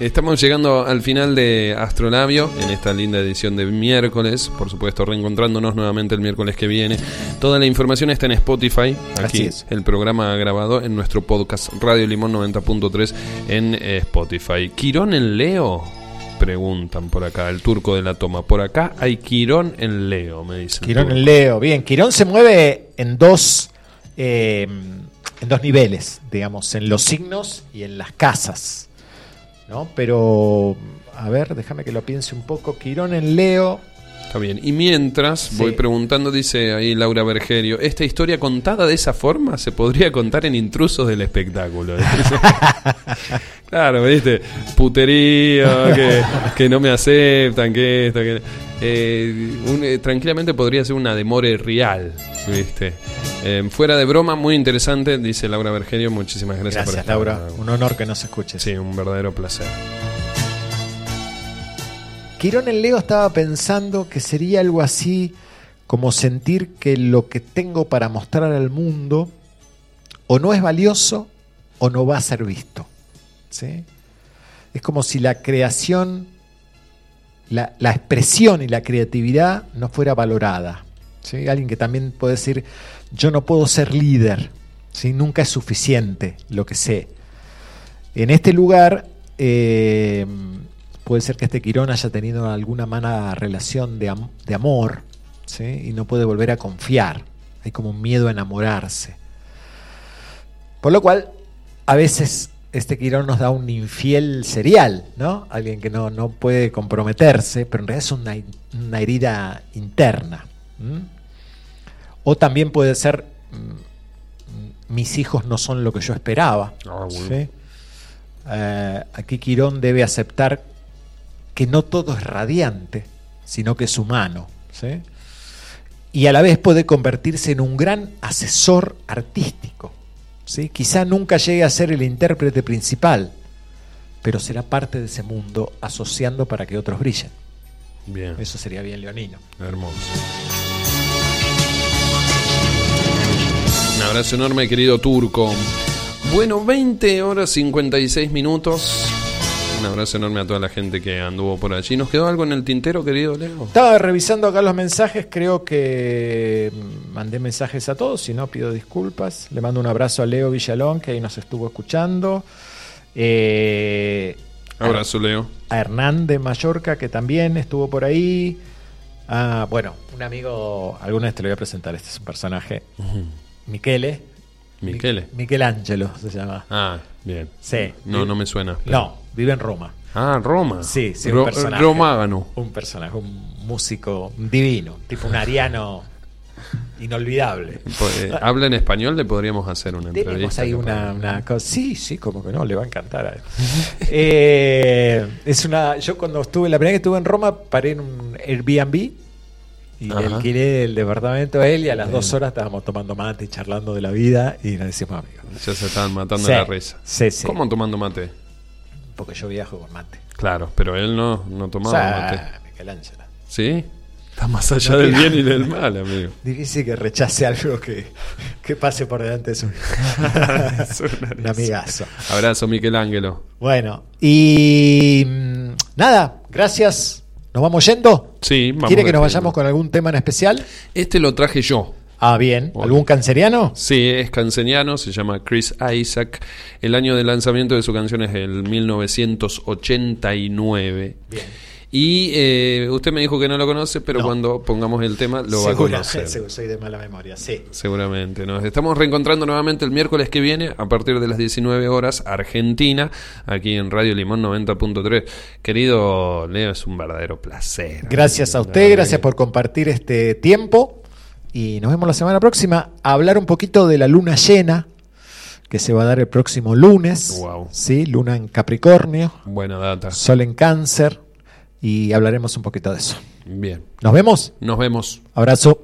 Estamos llegando al final de Astrolabio en esta linda edición de miércoles. Por supuesto, reencontrándonos nuevamente el miércoles que viene. Toda la información está en Spotify. Así Aquí es. el programa grabado en nuestro podcast Radio Limón 90.3 en eh, Spotify. ¿Quirón en Leo? Preguntan por acá, el turco de la toma. Por acá hay Quirón en Leo, me dicen. Quirón en Leo. Bien, Quirón se mueve en dos, eh, en dos niveles, digamos, en los signos y en las casas. ¿No? Pero, a ver, déjame que lo piense un poco. Quirón en Leo Está bien. Y mientras Sí. voy preguntando, dice ahí Laura Bergerio, ¿esta historia contada de esa forma se podría contar en intrusos del espectáculo? claro, ¿viste? Putería, que, que no me aceptan, que esto, que... eh, un- eh, tranquilamente podría ser una demore real, ¿viste? Eh, fuera de broma, muy interesante, dice Laura Bergerio. Muchísimas gracias, por estar. Laura. Un honor que nos escuches. Sí, un verdadero placer. Quirón en Leo estaba pensando que sería algo así como sentir que lo que tengo para mostrar al mundo o no es valioso o no va a ser visto. ¿sí? Es como si la creación, la, la expresión y la creatividad no fuera valorada. ¿sí? Alguien que también puede decir, yo no puedo ser líder, ¿sí? nunca es suficiente lo que sé. En este lugar, eh, puede ser que este Quirón haya tenido alguna mala relación de, de amor ¿sí? y no puede volver a confiar. Hay como un miedo a enamorarse. Por lo cual, a veces este Quirón nos da un infiel serial, ¿no? Alguien que no, no puede comprometerse, pero en realidad es una, una herida interna. O también puede ser, mm, mis hijos no son lo que yo esperaba. Ah, bueno. ¿sí? Eh, aquí Quirón debe aceptar que no todo es radiante, sino que es humano. ¿sí? Y a la vez puede convertirse en un gran asesor artístico. ¿Sí? Quizá nunca llegue a ser el intérprete principal, pero será parte de ese mundo asociando para que otros brillen. Bien. Eso sería bien leonino. Hermoso. Un abrazo enorme, querido Turco. Bueno, 20 horas 56 minutos. Un abrazo enorme a toda la gente que anduvo por allí. ¿Nos quedó algo en el tintero, querido Leo? Estaba revisando acá los mensajes, creo que mandé mensajes a todos, si no pido disculpas. Le mando un abrazo a Leo Villalón, que ahí nos estuvo escuchando. Eh, Abrazo, Leo. a Hernán de Mallorca, que también estuvo por ahí. Ah, bueno, un amigo, alguna vez te lo voy a presentar, este es un personaje. Michele. Michele. Mi- Michelangelo se llama. Ah, bien. Sí. No, no me suena. pero- No, vive en Roma. Ah, Roma. Sí, sí, Ro- un personaje. Romágano. Un personaje, un músico divino, tipo un ariano inolvidable. Po- eh, ¿Habla en español? Le podríamos hacer una Tenemos entrevista. ahí capaz. una, una cosa. Sí, sí, como que no, le va a encantar a él. Eh, es una. Yo cuando estuve, la primera vez que estuve en Roma, paré en un Airbnb y Ajá. alquilé el departamento a él y a las dos horas estábamos tomando mate y charlando de la vida y nos decimos amigos. Ya se estaban matando Sí, la risa. sí, sí. ¿Cómo tomando mate? Porque yo viajo con mate. Claro, pero él no, no tomaba O sea, mate. Michelangelo. ¿Sí? Está más allá No del bien y del mal, amigo. Difícil que rechace algo que, que pase por delante de su un amigazo. Abrazo, Michelangelo. Bueno, y mm, nada, gracias. ¿Nos vamos yendo? Sí, vamos. ¿Quiere que nos vayamos con algún tema en especial? Este lo traje yo. Ah, bien. ¿Algún canceriano? Sí, es canceniano, se llama Chris Isaac. El año de lanzamiento de su canción es el 1989. Bien. Y eh, usted me dijo que no lo conoce, pero No. cuando pongamos el tema lo va a conocer. seguro, soy de mala memoria, sí. Seguramente. Nos estamos reencontrando nuevamente el miércoles que viene a partir de las 19 horas Argentina, aquí en Radio Limón 90.3. Querido Leo, es un verdadero placer. Gracias a usted, gracias por compartir este tiempo. Y nos vemos la semana próxima a hablar un poquito de la luna llena que se va a dar el próximo lunes. Wow. Sí, luna en Capricornio, Buena data. sol en Cáncer. Y hablaremos un poquito de eso. Bien. ¿Nos vemos? Nos vemos. Abrazo.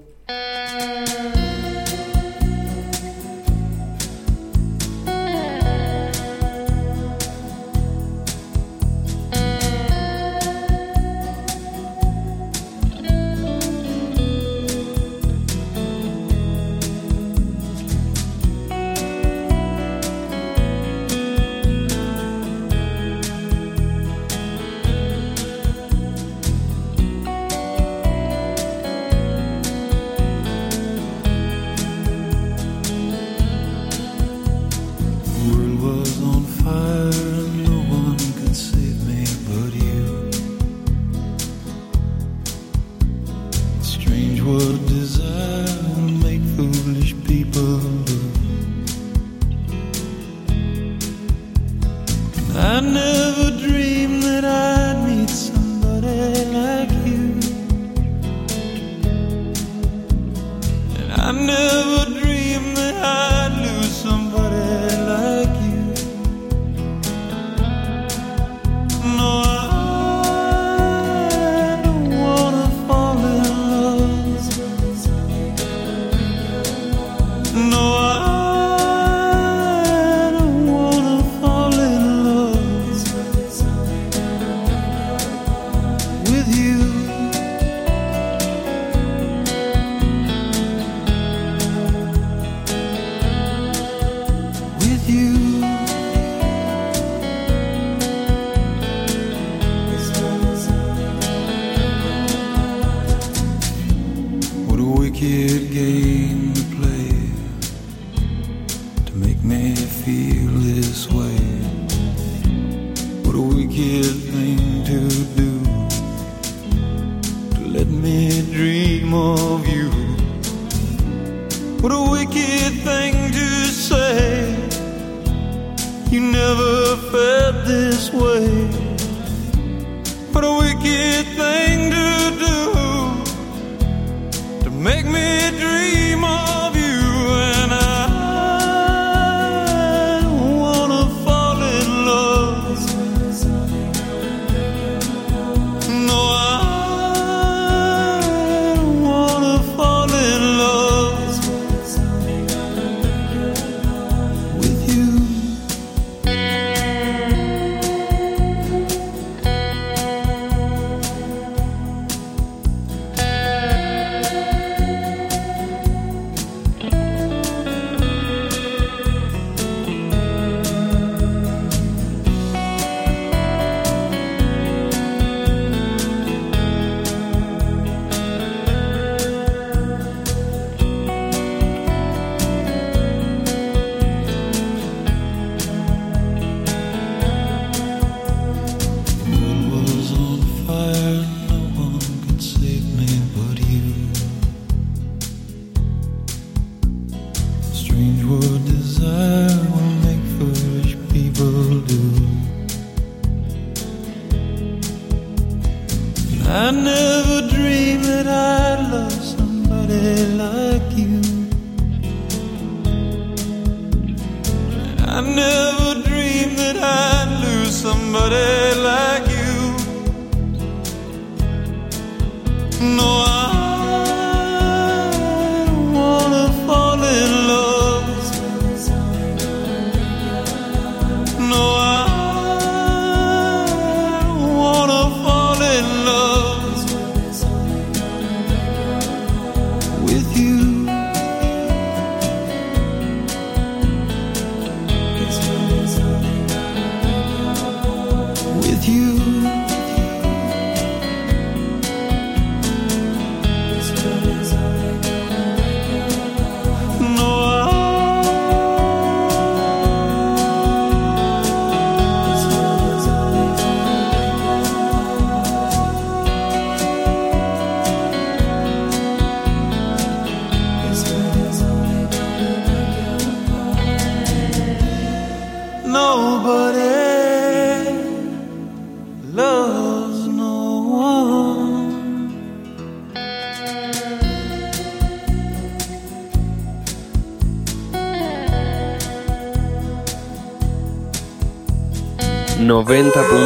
90.9